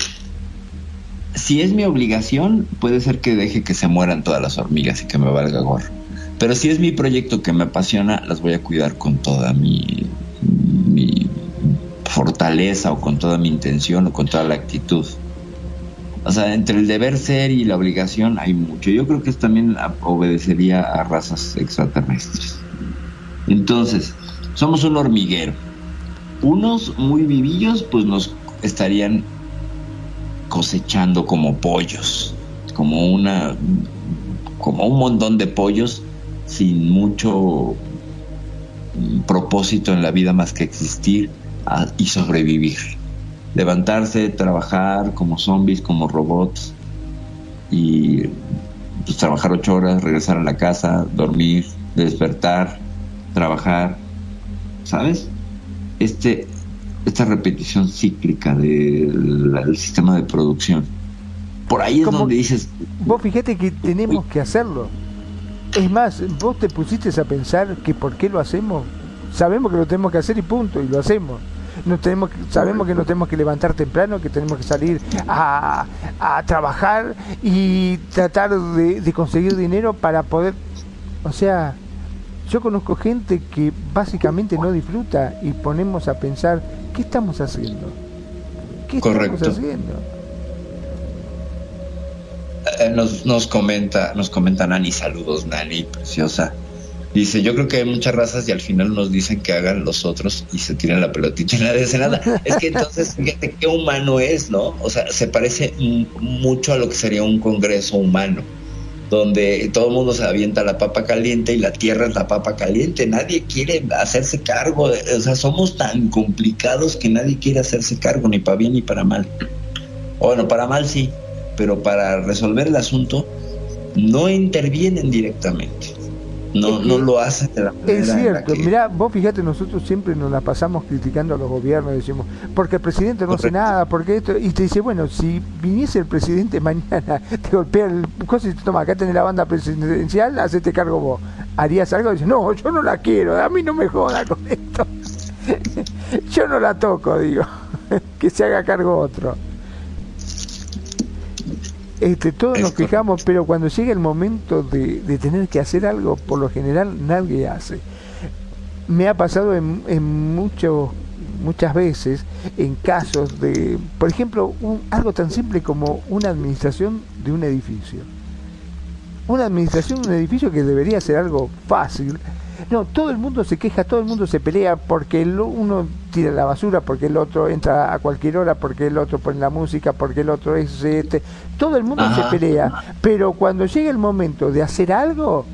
K: Si es mi obligación, puede ser que deje que se mueran todas las hormigas y que me valga gorro. Pero si es mi proyecto que me apasiona, las voy a cuidar con toda mi fortaleza o con toda mi intención o con toda la actitud. O sea, entre el deber ser y la obligación hay mucho. Yo creo que esto también obedecería a razas extraterrestres. Entonces, somos un hormiguero. Unos muy vivillos, pues nos estarían cosechando como pollos, como una, como un montón de pollos sin mucho propósito en la vida más que existir y sobrevivir. Levantarse, trabajar como zombies, como robots y pues, trabajar ocho horas, regresar a la casa, dormir, despertar, trabajar, ¿sabes? Este, esta repetición cíclica del del sistema de producción. Por ahí es
L: Como-
K: donde dices,
L: Vos fíjate que tenemos que hacerlo. Es más, vos te pusiste a pensar que por qué lo hacemos. Sabemos que lo tenemos que hacer y punto, y lo hacemos. No tenemos que- sabemos que nos tenemos que levantar temprano, que tenemos que salir a, a trabajar y tratar de, de conseguir dinero para poder... O sea, yo conozco gente que básicamente no disfruta y ponemos a pensar, ¿qué estamos haciendo? ¿Qué
K: Correcto.
L: estamos haciendo?
K: Eh, nos, nos comenta, nos comenta Nani, saludos Nani, preciosa. Dice, yo creo que hay muchas razas y al final nos dicen que hagan los otros y se tiran la pelotita y nadie hace nada. Es que entonces, fíjate qué humano es, ¿no? O sea, se parece mucho a lo que sería un congreso humano, donde todo el mundo se avienta la papa caliente y la tierra es la papa caliente. Nadie quiere hacerse cargo, o sea, somos tan complicados que nadie quiere hacerse cargo, ni para bien ni para mal. Bueno, para mal sí, pero para resolver el asunto no intervienen directamente. No, no lo hacen de la manera
L: Es cierto,
K: que-
L: mirá, vos fíjate, nosotros siempre nos la pasamos criticando a los gobiernos, decimos, porque el presidente no hace nada, porque esto, y te dice, bueno, si viniese el presidente mañana, te golpea el coso y te toma, acá tenés la banda presidencial, hacete cargo vos. ¿Harías algo? Dice, no, yo no la quiero, a mí no me joda con esto. yo no la toco, digo, que se haga cargo otro. Este, todos nos quejamos, pero cuando llega el momento de, de tener que hacer algo, por lo general nadie hace. Me ha pasado en, en muchos muchas veces en casos de, por ejemplo, un- algo tan simple como una administración de un edificio. Una administración de un edificio que debería ser algo fácil. No, todo el mundo se queja, todo el mundo se pelea porque el uno tira la basura, porque el otro entra a cualquier hora, porque el otro pone la música, porque el otro es este. Todo el mundo
K: Ajá.
L: se pelea, pero cuando llega el momento de hacer algo,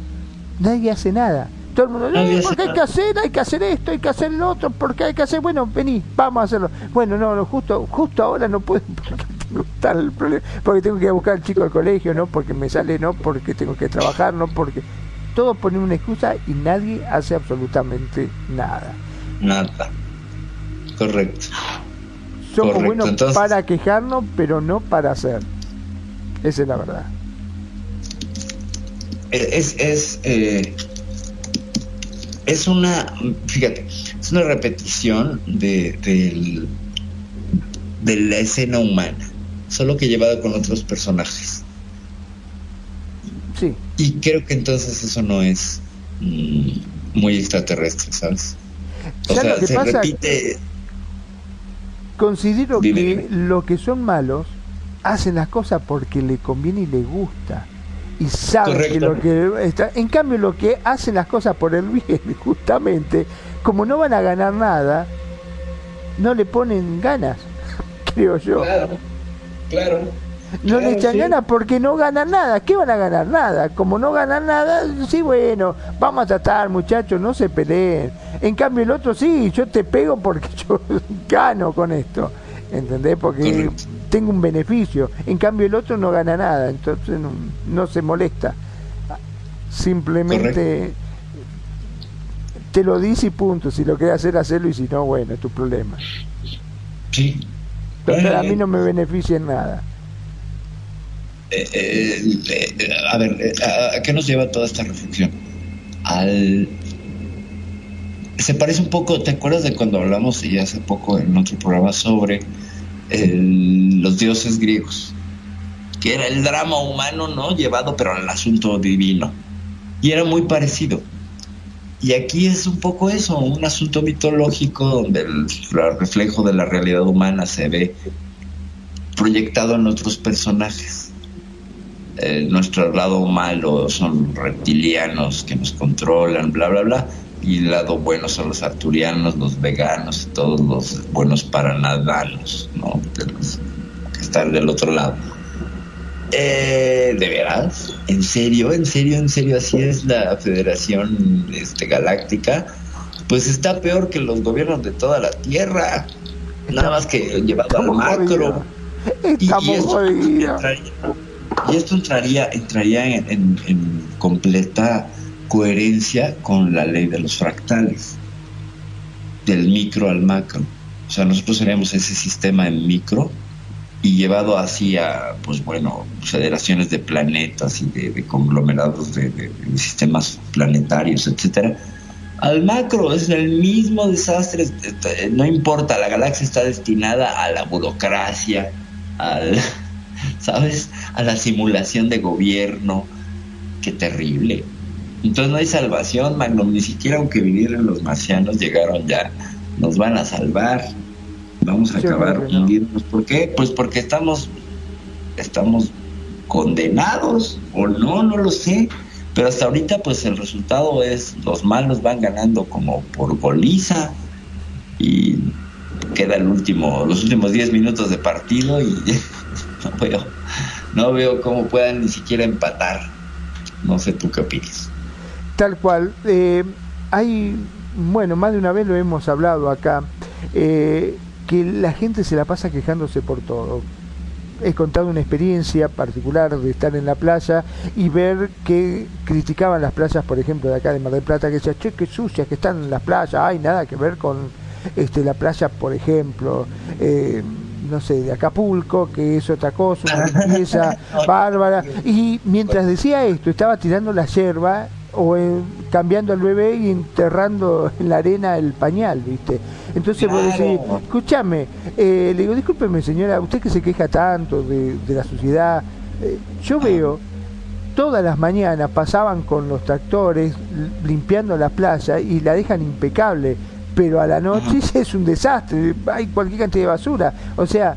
L: nadie hace nada. Todo el mundo, "No,
K: Nadie hace
L: porque hay que hacer, hay que hacer esto, hay que hacer lo otro, porque hay que hacer, bueno, vení, vamos a hacerlo. Bueno, no, no, justo, justo ahora no puedo porque tengo tal problema, porque tengo que ir a buscar al chico al colegio, no, porque me sale, no, porque tengo que trabajar, no, porque todos ponen una excusa y nadie hace absolutamente nada.
K: Nada. Correcto.
L: Somos
K: Correcto,
L: buenos
K: entonces-
L: para quejarnos, pero no para hacer. Esa es la verdad.
K: Es, es, eh, es una, fíjate, es una repetición de, del- de la escena humana, solo que llevada con otros personajes.
L: Sí.
K: Y creo que entonces eso no es mm, muy extraterrestre, ¿sabes? O
L: ¿Sabes
K: sea,
L: lo que
K: se
L: pasa?
K: repite.
L: Considero
K: Dime,
L: que los que son malos hacen las cosas porque le conviene y le gusta. y saben que lo que está. En cambio, lo que hacen las cosas por el bien, justamente, como no van a ganar nada, no le ponen ganas, creo yo.
K: Claro, claro.
L: No le echan
K: sí.
L: ganas porque no ganan nada. ¿Qué van a ganar? Nada. Como no ganan nada, sí, bueno, vamos a tratar, muchachos, no se peleen. En cambio, el otro sí, yo te pego porque yo gano con esto. ¿Entendés? Porque
K: Correcto.
L: tengo un beneficio. En cambio, el otro no gana nada, entonces no, no se molesta. Simplemente te lo dice y punto. Si lo querés hacer, hacerlo y si no, bueno, es tu problema.
K: Sí.
L: A
K: Eh,
L: mí no me beneficia en nada.
K: Eh, eh, eh, a ver, ¿a, qué nos lleva toda esta reflexión? Al se parece un poco, ¿te acuerdas de cuando hablamos y hace poco en otro programa sobre los dioses griegos? Que era el drama humano, ¿no? Llevado pero al asunto divino. Y era muy parecido. Y aquí es un poco eso, un asunto mitológico donde el reflejo de la realidad humana se ve proyectado en otros personajes. Eh, nuestro lado malo son reptilianos que nos controlan, bla, bla, bla. Y el lado bueno son los arturianos, los veganos, todos los buenos paranadanos, ¿no? De los que están del otro lado. Eh, ¿De veras? ¿En serio? ¿En serio? ¿En serio? Así es la Federación este, Galáctica. Pues está peor que los gobiernos de toda la Tierra. Nada más que llevado al macro. Y, y y esto entraría, entraría en, completa coherencia con la ley de los fractales, del micro al macro. O sea, nosotros seríamos ese sistema en micro y llevado así a, pues bueno, federaciones de planetas y de, conglomerados de, de- sistemas planetarios, etcétera. Al macro es el mismo desastre, eh, no importa, la galaxia está destinada a la burocracia, al, ¿sabes? A la simulación de gobierno. Qué terrible. Entonces no hay salvación, Magnum, ni siquiera aunque vinieran los marcianos llegaron ya, nos van a salvar. Vamos a
L: Yo
K: acabar
L: que no.
K: hundiéndonos. ¿Por qué? Pues porque estamos estamos condenados o no, no lo sé. Pero hasta ahorita pues el resultado es los malos van ganando como por goliza y queda el último los últimos 10 minutos de partido y no veo no veo cómo puedan ni siquiera empatar. No sé tú qué opinas.
L: Tal cual. Eh, hay, bueno, más de una vez lo hemos hablado acá, eh, que la gente se la pasa quejándose por todo. He contado una experiencia particular de estar en la playa y ver que criticaban las playas, por ejemplo, de acá de Mar del Plata, que decían, che, qué sucias que están las playas, hay nada que ver con este, la playa, por ejemplo, eh, no sé, de Acapulco, que es otra cosa, una limpieza bárbara. Y mientras decía esto, estaba tirando la yerba o eh, cambiando al bebé y enterrando en la arena el pañal, ¿viste? Entonces vos decís, escúchame, eh, le digo, discúlpeme señora, usted que se queja tanto de, de la suciedad, eh, yo veo todas las mañanas pasaban con los tractores limpiando la playa y la dejan impecable, pero a la noche es un desastre, hay cualquier cantidad de basura, o sea,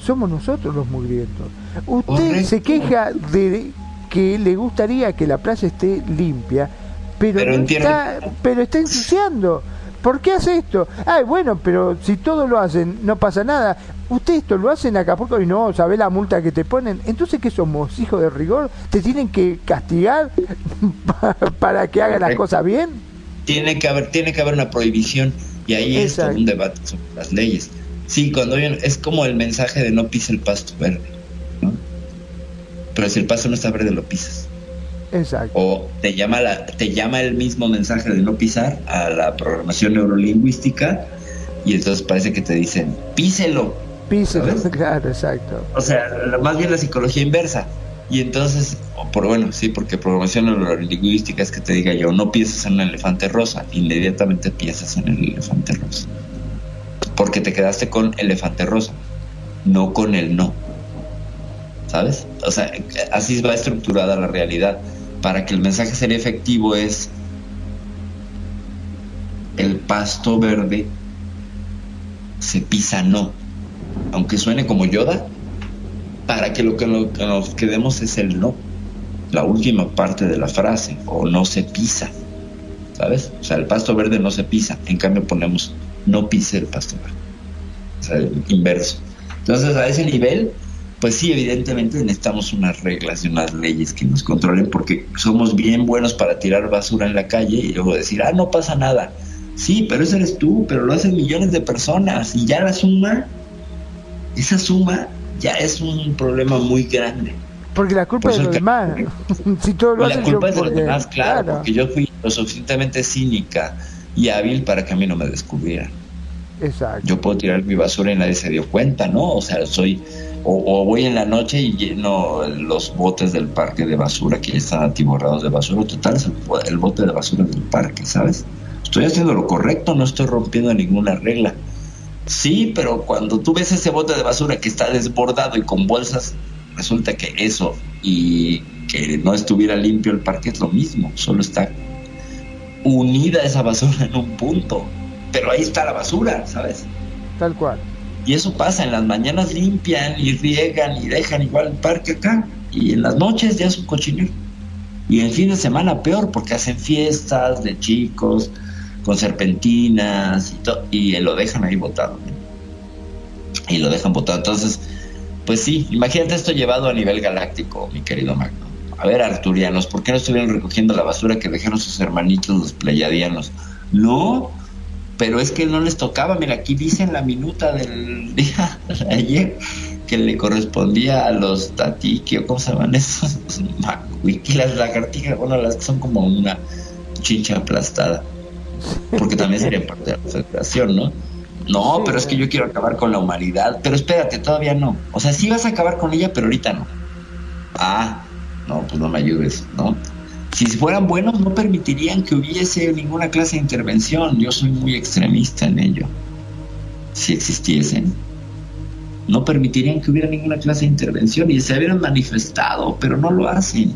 L: somos nosotros los mugrientos. Usted se queja de que le gustaría que la playa esté limpia, pero,
K: Pero
L: no
K: entiendo.
L: está, pero está ensuciando. ¿Por qué hace esto? Ay, bueno, pero si todos lo hacen, no pasa nada. Usted esto lo hacen en Acapulco y no, ¿sabe la multa que te ponen? Entonces, ¿qué somos? ¿Hijos de rigor? ¿Te tienen que castigar para que hagas las cosas bien?
K: Tiene que haber, tiene que haber una prohibición y ahí es todo
L: Exacto.
K: un debate sobre las leyes. Sí, cuando hay un- es como el mensaje de no pise el pasto verde, ¿no? Pero si el pasto no está verde lo pisas.
L: Exacto.
K: O te llama la, te llama el mismo mensaje de no pisar a la programación neurolingüística y entonces parece que te dicen píselo. ¿Sabes?
L: claro, exacto.
K: O sea, más bien la psicología inversa. Y entonces, por bueno, sí, porque programación neurolingüística es que te diga yo, no piensas en un elefante rosa, inmediatamente piensas en el elefante rosa. Porque te quedaste con elefante rosa, no con el no. ¿Sabes? O sea, así va estructurada la realidad. Para que el mensaje sería efectivo es el pasto verde se pisa no. Aunque suene como Yoda, para que lo que, nos quedemos es el no. la última parte de la frase, o no se pisa, ¿sabes? O sea, el pasto verde no se pisa, en cambio ponemos no pise el pasto verde, o sea, el inverso. Entonces, a ese nivel, pues sí, evidentemente necesitamos unas reglas y unas leyes que nos controlen porque somos bien buenos para tirar basura en la calle y luego decir, ah, no pasa nada. Sí, pero ese eres tú, pero lo hacen millones de personas y ya la suma, esa suma ya es un problema muy grande.
L: Porque la culpa es de los demás. si todos lo
K: la culpa
L: yo-
K: es de los demás, claro, porque yo fui lo suficientemente cínica y hábil para que a mí no me descubrieran.
L: Exacto.
K: Yo puedo tirar mi basura y nadie se dio cuenta, ¿no? O sea, soy. O, o voy en la noche y lleno los botes del parque de basura que ya están atiborrados de basura. Total, es el, el bote de basura del parque, ¿sabes? Estoy haciendo lo correcto, no estoy rompiendo ninguna regla. Sí, pero cuando tú ves ese bote de basura que está desbordado y con bolsas, resulta que eso y que no estuviera limpio el parque es lo mismo, solo está unida esa basura en un punto. Pero ahí está la basura, ¿sabes?
L: Tal cual.
K: Y eso pasa, en las mañanas limpian y riegan y dejan igual el parque acá. Y en las noches ya es un cochinero. Y en fin de semana peor, porque hacen fiestas de chicos con serpentinas y, to- y lo dejan ahí botado. Y lo dejan botado. Entonces, pues sí, imagínate esto llevado a nivel galáctico, mi querido Magno. A ver, arturianos, ¿por qué no estuvieron recogiendo la basura que dejaron sus hermanitos los pleyadianos? No, pero es que no les tocaba. Mira, aquí dice en la minuta del día de ayer que le correspondía a los tatiki, o cómo se llaman esos, macuiki, las lagartijas, bueno, las que son como una chincha aplastada, porque también sería parte de la federación, ¿no? No, pero es que yo quiero acabar con la humanidad, pero espérate, todavía no. O sea, sí vas a acabar con ella, pero ahorita no. Ah, no, pues no me ayudes, ¿no? Si fueran buenos no permitirían que hubiese ninguna clase de intervención. Yo soy muy extremista en ello. Si existiesen, no permitirían que hubiera ninguna clase de intervención y se hubieran manifestado, pero no lo hacen.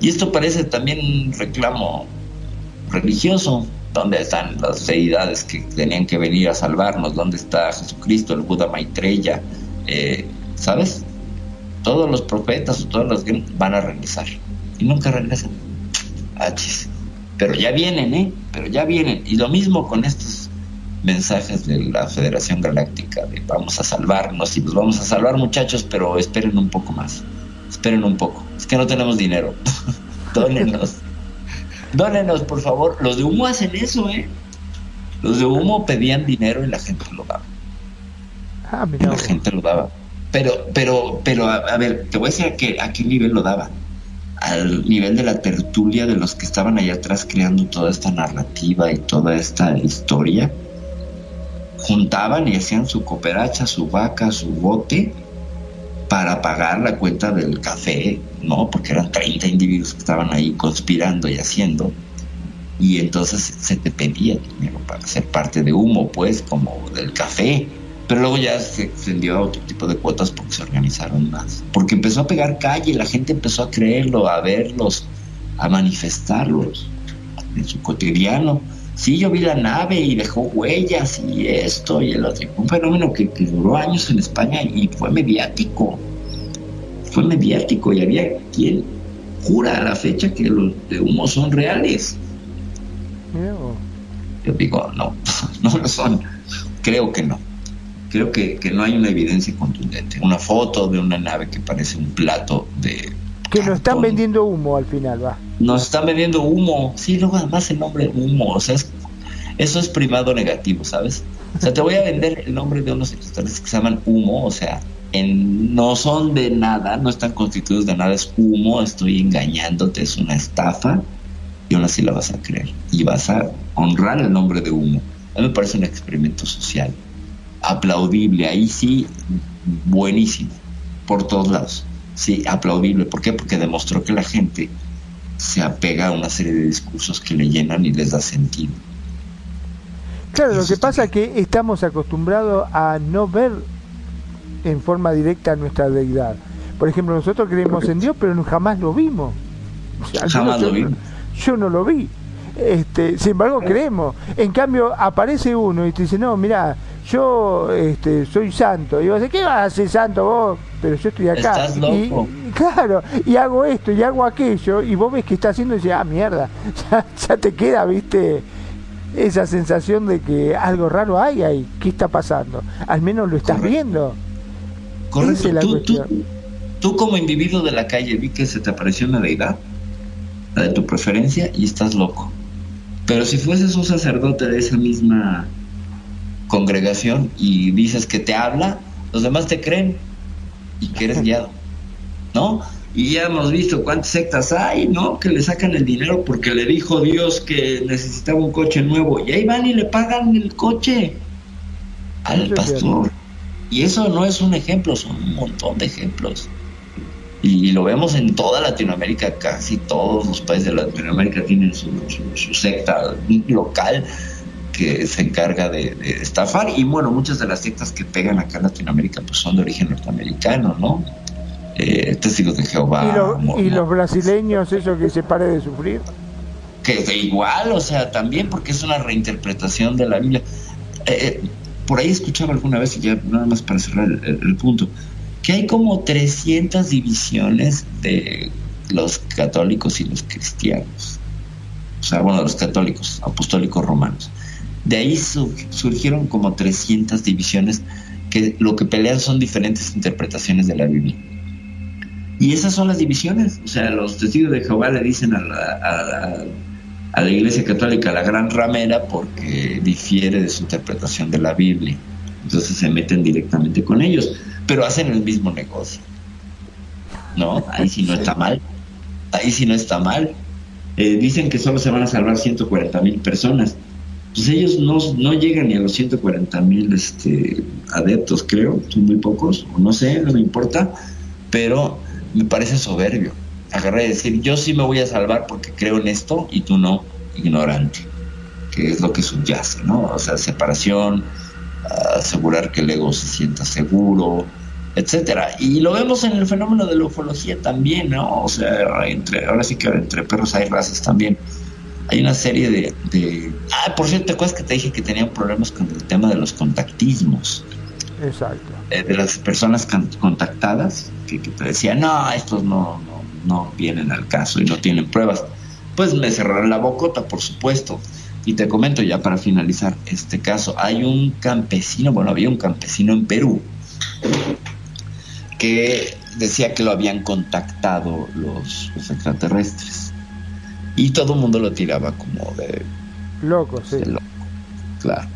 K: Y esto parece también un reclamo religioso. ¿Dónde están las deidades que tenían que venir a salvarnos? ¿Dónde está Jesucristo, el Buda Maitreya? Eh, ¿Sabes? Todos los profetas o todas las van a regresar y nunca regresan. Achis. Pero ya vienen, ¿eh? Pero ya vienen. Y lo mismo con estos mensajes de la Federación Galáctica de vamos a salvarnos y nos vamos a salvar muchachos, pero esperen un poco más. Esperen un poco. Es que no tenemos dinero. Dónenos. Dónenos, por favor. Los de humo hacen eso, ¿eh? Los de humo pedían dinero y la gente lo daba.
L: Ah, mira.
K: la gente lo daba. Pero, pero, pero, a, a ver, te voy a decir a qué, a qué nivel lo daba. Al nivel de la tertulia de los que estaban allá atrás creando toda esta narrativa y toda esta historia. Juntaban y hacían su cooperacha, su vaca, su bote para pagar la cuenta del café, ¿no? Porque eran 30 individuos que estaban ahí conspirando y haciendo. Y entonces se te pedía dinero para ser parte de humo, pues, como del café. Pero luego ya se extendió a otro tipo de cuotas porque se organizaron más. Porque empezó a pegar calle, la gente empezó a creerlo, a verlos, a manifestarlos en su cotidiano. Sí, yo vi la nave y dejó huellas y esto y el otro. Un fenómeno que, que duró años en España y fue mediático. Fue mediático y había quien jura a la fecha que los de humo son reales. Yo digo, no, no lo son. Creo que no. Creo que, que no hay una evidencia contundente. Una foto de una nave que parece un plato de...
L: Que nos están vendiendo humo al final, va.
K: Nos están vendiendo humo. Sí, luego además el nombre humo. O sea, es- eso es primado negativo, ¿sabes? O sea, te voy a vender el nombre de unos sectores que se llaman humo. O sea, en, no son de nada, no están constituidos de nada. Es humo, estoy engañándote, es una estafa. Y aún así la vas a creer. Y vas a honrar el nombre de humo. A mí me parece un experimento social aplaudible, ahí sí, buenísimo, por todos lados. Sí, aplaudible. ¿Por qué? Porque demostró que la gente se apega a una serie de discursos que le llenan y les da sentido.
L: Claro, lo que pasa es que estamos acostumbrados a no ver en forma directa a nuestra deidad. Por ejemplo, nosotros creemos en Dios, pero jamás lo vimos. O sea, al
K: Jamás
L: menos
K: lo
L: yo,
K: vimos.
L: Yo no lo vi. Este, sin embargo, creemos. En cambio, aparece uno y te dice, no, mira, yo este, soy santo. Y vos decís, ¿qué vas a ser santo vos? Pero yo estoy acá.
K: Estás
L: Y- claro, y hago esto y hago aquello, y vos ves que está haciendo y dices, ah, mierda, ya, ya te queda, viste, esa sensación de que algo raro hay ahí, ¿qué está pasando? Al menos lo estás viendo.
K: Correcto.
L: Es
K: Tú, tú, tú como individuo de la calle vi que se te apareció una deidad, la de tu preferencia, y estás loco. Pero si fueses un sacerdote de esa misma congregación y dices que te habla, los demás te creen y que eres guiado, ¿no? Y ya hemos visto cuántas sectas hay, ¿no? Que le sacan el dinero porque le dijo Dios que necesitaba un coche nuevo y ahí van y le pagan el coche al pastor. Y eso no es un ejemplo, son un montón de ejemplos. Y lo vemos en toda Latinoamérica, casi todos los países de Latinoamérica tienen su, su- su secta local que se encarga de, de estafar. Y bueno, muchas de las sectas que pegan acá en Latinoamérica pues son de origen norteamericano, ¿no? Eh, testigos de Jehová.
L: y, lo- los brasileños, eso que se pare de sufrir.
K: que, que igual, o sea, también porque es una reinterpretación de la Biblia. Eh, eh, por ahí escuchaba alguna vez, y ya nada más para cerrar el, el- el punto, que hay como 300 divisiones de los católicos y los cristianos. O sea, bueno, los católicos, apostólicos romanos. De ahí su- surgieron como 300 divisiones que lo que pelean son diferentes interpretaciones de la Biblia. Y esas son las divisiones. O sea, los testigos de Jehová le dicen a la, a la- a la Iglesia Católica la gran ramera porque difiere de su interpretación de la Biblia. Entonces se meten directamente con ellos, pero hacen el mismo negocio. ¿No? Ahí sí no está mal. Ahí sí no está mal. Eh, dicen que solo se van a salvar 140 mil personas. Pues ellos no, no llegan ni a los 140 mil este, adeptos, creo, son muy pocos, no sé, no me importa, pero me parece soberbio. Agarrar y decir, yo sí me voy a salvar porque creo en esto y tú no, ignorante, que es lo que subyace, ¿no? O sea, separación, asegurar que el ego se sienta seguro, etcétera. Y lo vemos en el fenómeno de la ufología también, ¿no? O sea, entre, ahora sí que entre perros hay razas también. Hay una serie de, de... Ah, por cierto, ¿te acuerdas que te dije que tenían problemas con el tema de los contactismos?
L: Exacto.
K: eh, de las personas contactadas que, que te decían, no, estos no, no, no vienen al caso y no tienen pruebas. Pues me cerraron la bocota, por supuesto. Y te comento ya para finalizar este caso, hay un campesino, bueno, había un campesino en Perú que decía que lo habían contactado los, los extraterrestres. Y todo el mundo lo tiraba como de
L: Loco, sí.
K: de loco, claro.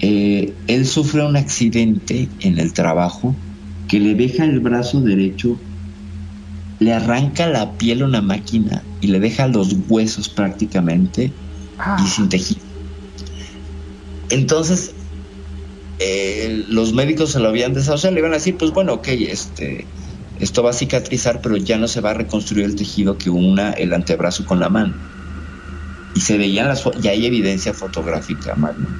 K: Eh, él sufre un accidente en el trabajo que le deja el brazo derecho, le arranca la piel a una máquina y le deja los huesos prácticamente y sin tejido. Entonces, eh, los médicos se lo habían deshacer, le iban a decir, pues bueno, ok, este, esto va a cicatrizar, pero ya no se va a reconstruir el tejido que una el antebrazo con la mano. Y se veían las y hay evidencia fotográfica Magno,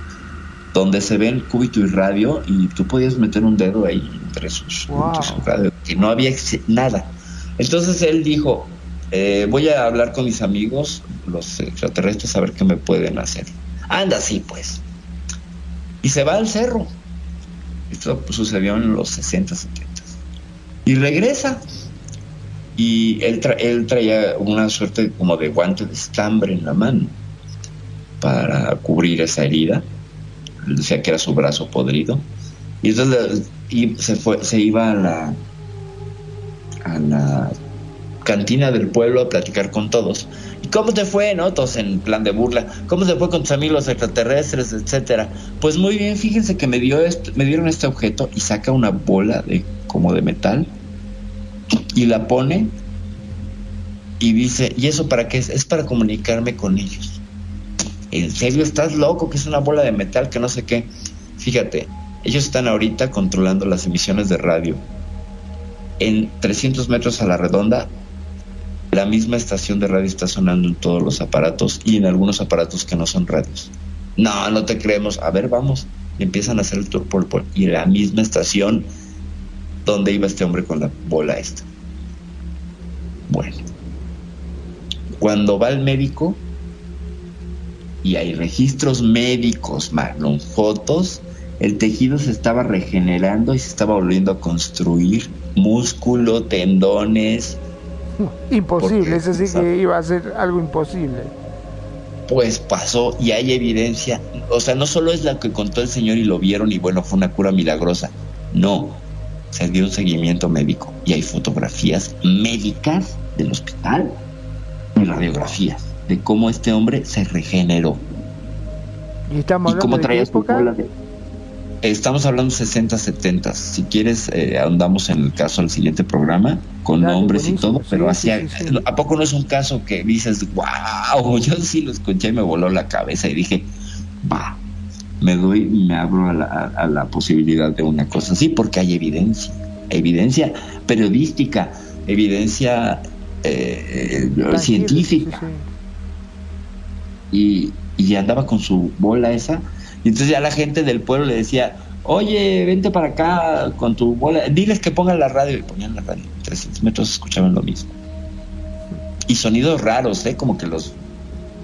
K: donde se ven cúbito y radio y tú podías meter un dedo ahí entre sus
L: Wow.
K: entre sus radios, que no había nada. Entonces él dijo eh, voy a hablar con mis amigos los extraterrestres a ver qué me pueden hacer anda sí pues y se va al cerro. Esto sucedió en los 60 70 y regresa y él, tra- él traía una suerte como de guante de estambre en la mano para cubrir esa herida. Él decía que era su brazo podrido. Y entonces y se fue, se iba a la a la cantina del pueblo a platicar con todos. ¿Y cómo te fue, no? Todos en plan de burla. ¿Cómo te fue con tus amigos extraterrestres, etcétera? Pues muy bien, fíjense que me dio me dieron este objeto y saca una bola de como de metal y la pone y dice, ¿y eso para qué es? Es para comunicarme con ellos. ¿En serio estás loco? Que es una bola de metal que no sé qué. Fíjate, ellos están ahorita controlando las emisiones de radio. En 300 metros a la redonda, la misma estación de radio está sonando en todos los aparatos y en algunos aparatos que no son radios. No, no te creemos. A ver, vamos. Empiezan a hacer el tour por, por- y la misma estación donde iba este hombre con la bola esta. Bueno, cuando va al médico y hay registros médicos, Marlon, fotos, el tejido se estaba regenerando y se estaba volviendo a construir músculo, tendones.
L: Imposible, eso sí que iba a ser algo imposible.
K: Pues pasó y hay evidencia, o sea, no solo es la que contó el señor y lo vieron y bueno, fue una cura milagrosa, no, se dio un seguimiento médico y hay fotografías médicas del hospital y radiografías de cómo este hombre se regeneró.
L: ¿Y estamos
K: y cómo traía su de- Estamos hablando 60, 70. Si quieres, eh, ahondamos en el caso del siguiente programa con
L: Dale,
K: nombres y todo, pero
L: sí, sí, sí.
K: ¿a poco no es un caso que dices, wow? Yo sí lo escuché y me voló la cabeza y dije, va, me doy, me abro a la, a- a la posibilidad de una cosa así, porque hay evidencia, evidencia periodística, evidencia eh, científica y, y andaba con su bola esa. Y entonces ya la gente del pueblo le decía, oye, vente para acá con tu bola, diles que pongan la radio. Y ponían la radio, 300 metros escuchaban lo mismo. Y sonidos raros, ¿eh? Como que los...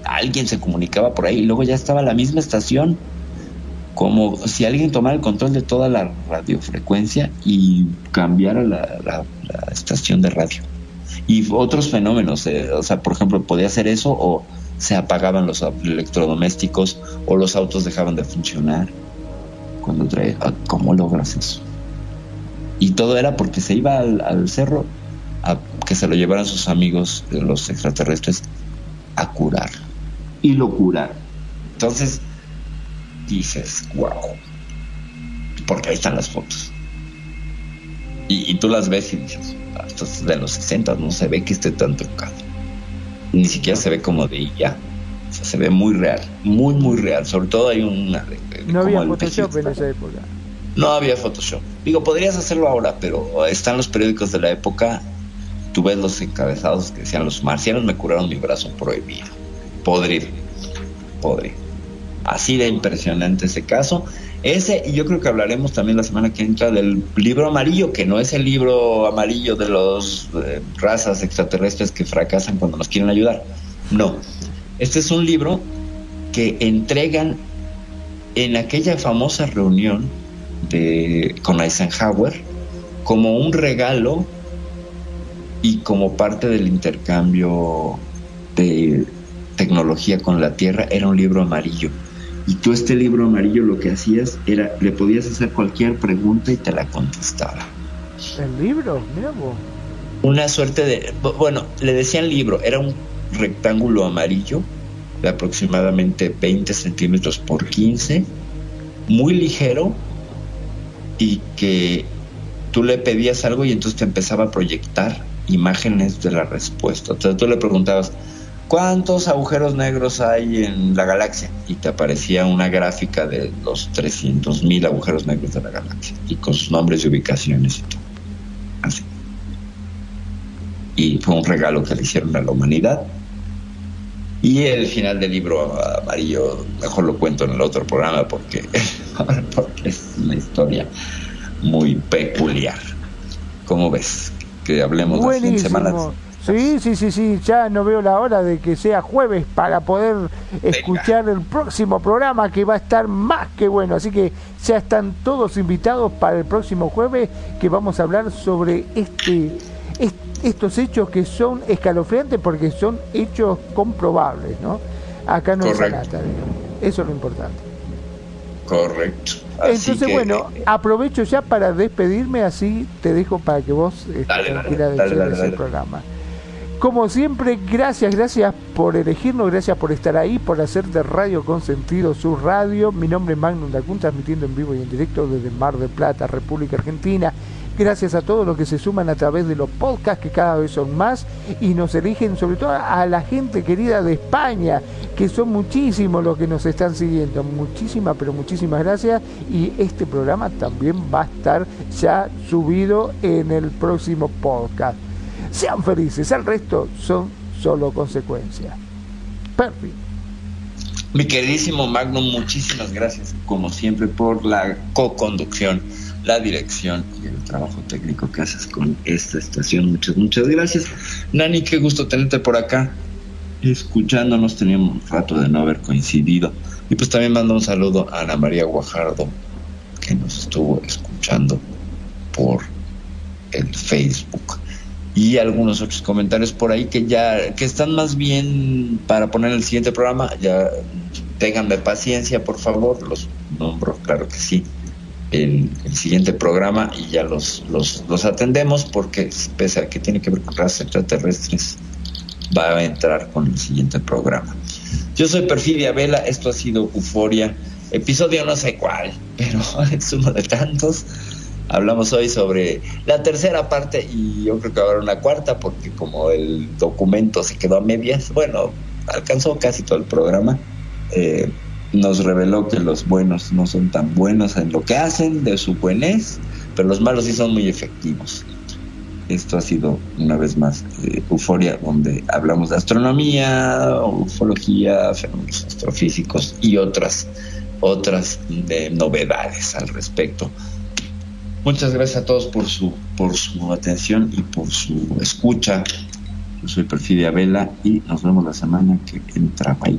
K: Alguien se comunicaba por ahí y luego ya estaba la misma estación. Como si alguien tomara el control de toda la radiofrecuencia y cambiara la, estación de radio. Y otros fenómenos, eh, o sea, por ejemplo, podía hacer eso o se apagaban los electrodomésticos o los autos dejaban de funcionar. Cuando trae, ah, ¿cómo logras eso? Y todo era porque se iba al, al cerro a que se lo llevaran sus amigos, eh, los extraterrestres, a curar. Y lo curaron. Entonces, dices, wow. Porque ahí están las fotos. Y, y tú las ves y dices, "Ah, esto es de los 60, no se ve que esté tan trucado. Ni siquiera se ve como de ya. O sea, se ve muy real, muy, muy real. Sobre todo hay una. de- de
L: No había Photoshop en esa época.
K: no había Photoshop. Digo, podrías hacerlo ahora, pero están los periódicos de la época. Tú ves los encabezados que decían: Los marcianos me curaron mi brazo prohibido. Podrido. Podrido. Así de impresionante ese caso. Ese, y yo creo que hablaremos también la semana que entra del libro amarillo, que no es el libro amarillo de los eh, razas extraterrestres que fracasan cuando nos quieren ayudar. No. Este es un libro que entregan en aquella famosa reunión de, con Eisenhower como un regalo y como parte del intercambio de tecnología con la Tierra era un libro amarillo. Y tú este libro amarillo lo que hacías era, le podías hacer cualquier pregunta y te la contestaba.
L: ¿El libro? Mira vos.
K: Una suerte de, bu- bueno, le decían libro, era un rectángulo amarillo de aproximadamente 20 centímetros por 15, muy ligero y que tú le pedías algo y entonces te empezaba a proyectar imágenes de la respuesta. Entonces tú le preguntabas, ¿cuántos agujeros negros hay en la galaxia? Y te aparecía una gráfica de los 300 mil agujeros negros de la galaxia y con sus nombres y ubicaciones y todo. Así. Y fue un regalo que le hicieron a la humanidad. Y el final del libro amarillo, mejor lo cuento en el otro programa porque, porque es una historia muy peculiar. ¿Cómo ves? Que hablemos de en semanas.
L: Sí, sí, sí, sí, ya no veo la hora de que sea jueves para poder escuchar el próximo programa que va a estar más que bueno. Así que ya están todos invitados para el próximo jueves que vamos a hablar sobre este, est- estos hechos que son escalofriantes porque son hechos comprobables, ¿no? Acá no es digamos. Eso es lo importante.
K: Correcto. Así
L: Entonces,
K: que,
L: bueno, aprovecho ya para despedirme, así te dejo para que vos estés tranquila de
K: dale, dale,
L: programa. Como siempre, gracias, gracias por elegirnos, gracias por estar ahí, por hacer de Radio Consentido su radio. Mi nombre es Magnum Dacun, transmitiendo en vivo y en directo desde Mar del Plata, República Argentina. Gracias a todos los que se suman a través de los podcasts, que cada vez son más, y nos eligen, sobre todo a la gente querida de España, que son muchísimos los que nos están siguiendo. Muchísimas, pero muchísimas gracias. Y este programa también va a estar ya subido en el próximo podcast. Sean felices, el resto son solo consecuencias. Perfecto.
K: Mi queridísimo Magnum, muchísimas gracias, como siempre, por la co-conducción, la dirección y el trabajo técnico que haces con esta estación. Muchas, muchas gracias. Nani, qué gusto tenerte por acá, escuchándonos. Teníamos un rato de no haber coincidido. Y pues también mando un saludo a Ana María Guajardo, nos estuvo escuchando por el Facebook y algunos otros comentarios por ahí que ya que están más bien para poner el siguiente programa. Ya ténganme paciencia por favor los nombro claro que sí en el siguiente programa y ya los, los, los atendemos porque pese a que tiene que ver con razas extraterrestres va a entrar con el siguiente programa. Yo soy Perfidia Vela esto ha sido Euforia episodio no sé cuál pero es uno de tantos Hablamos hoy sobre la tercera parte y yo creo que habrá una cuarta porque como el documento se quedó a medias, bueno, alcanzó casi todo el programa, eh, nos reveló que los buenos no son tan buenos en lo que hacen, de su buenez, pero los malos sí son muy efectivos. Esto ha sido una vez más eh, Euforia, donde hablamos de astronomía, ufología, fenómenos astrofísicos y otras, otras de novedades al respecto. Muchas gracias a todos por su, por su atención y por su escucha. Yo soy Perfidia Vela y nos vemos la semana que entra. Bye.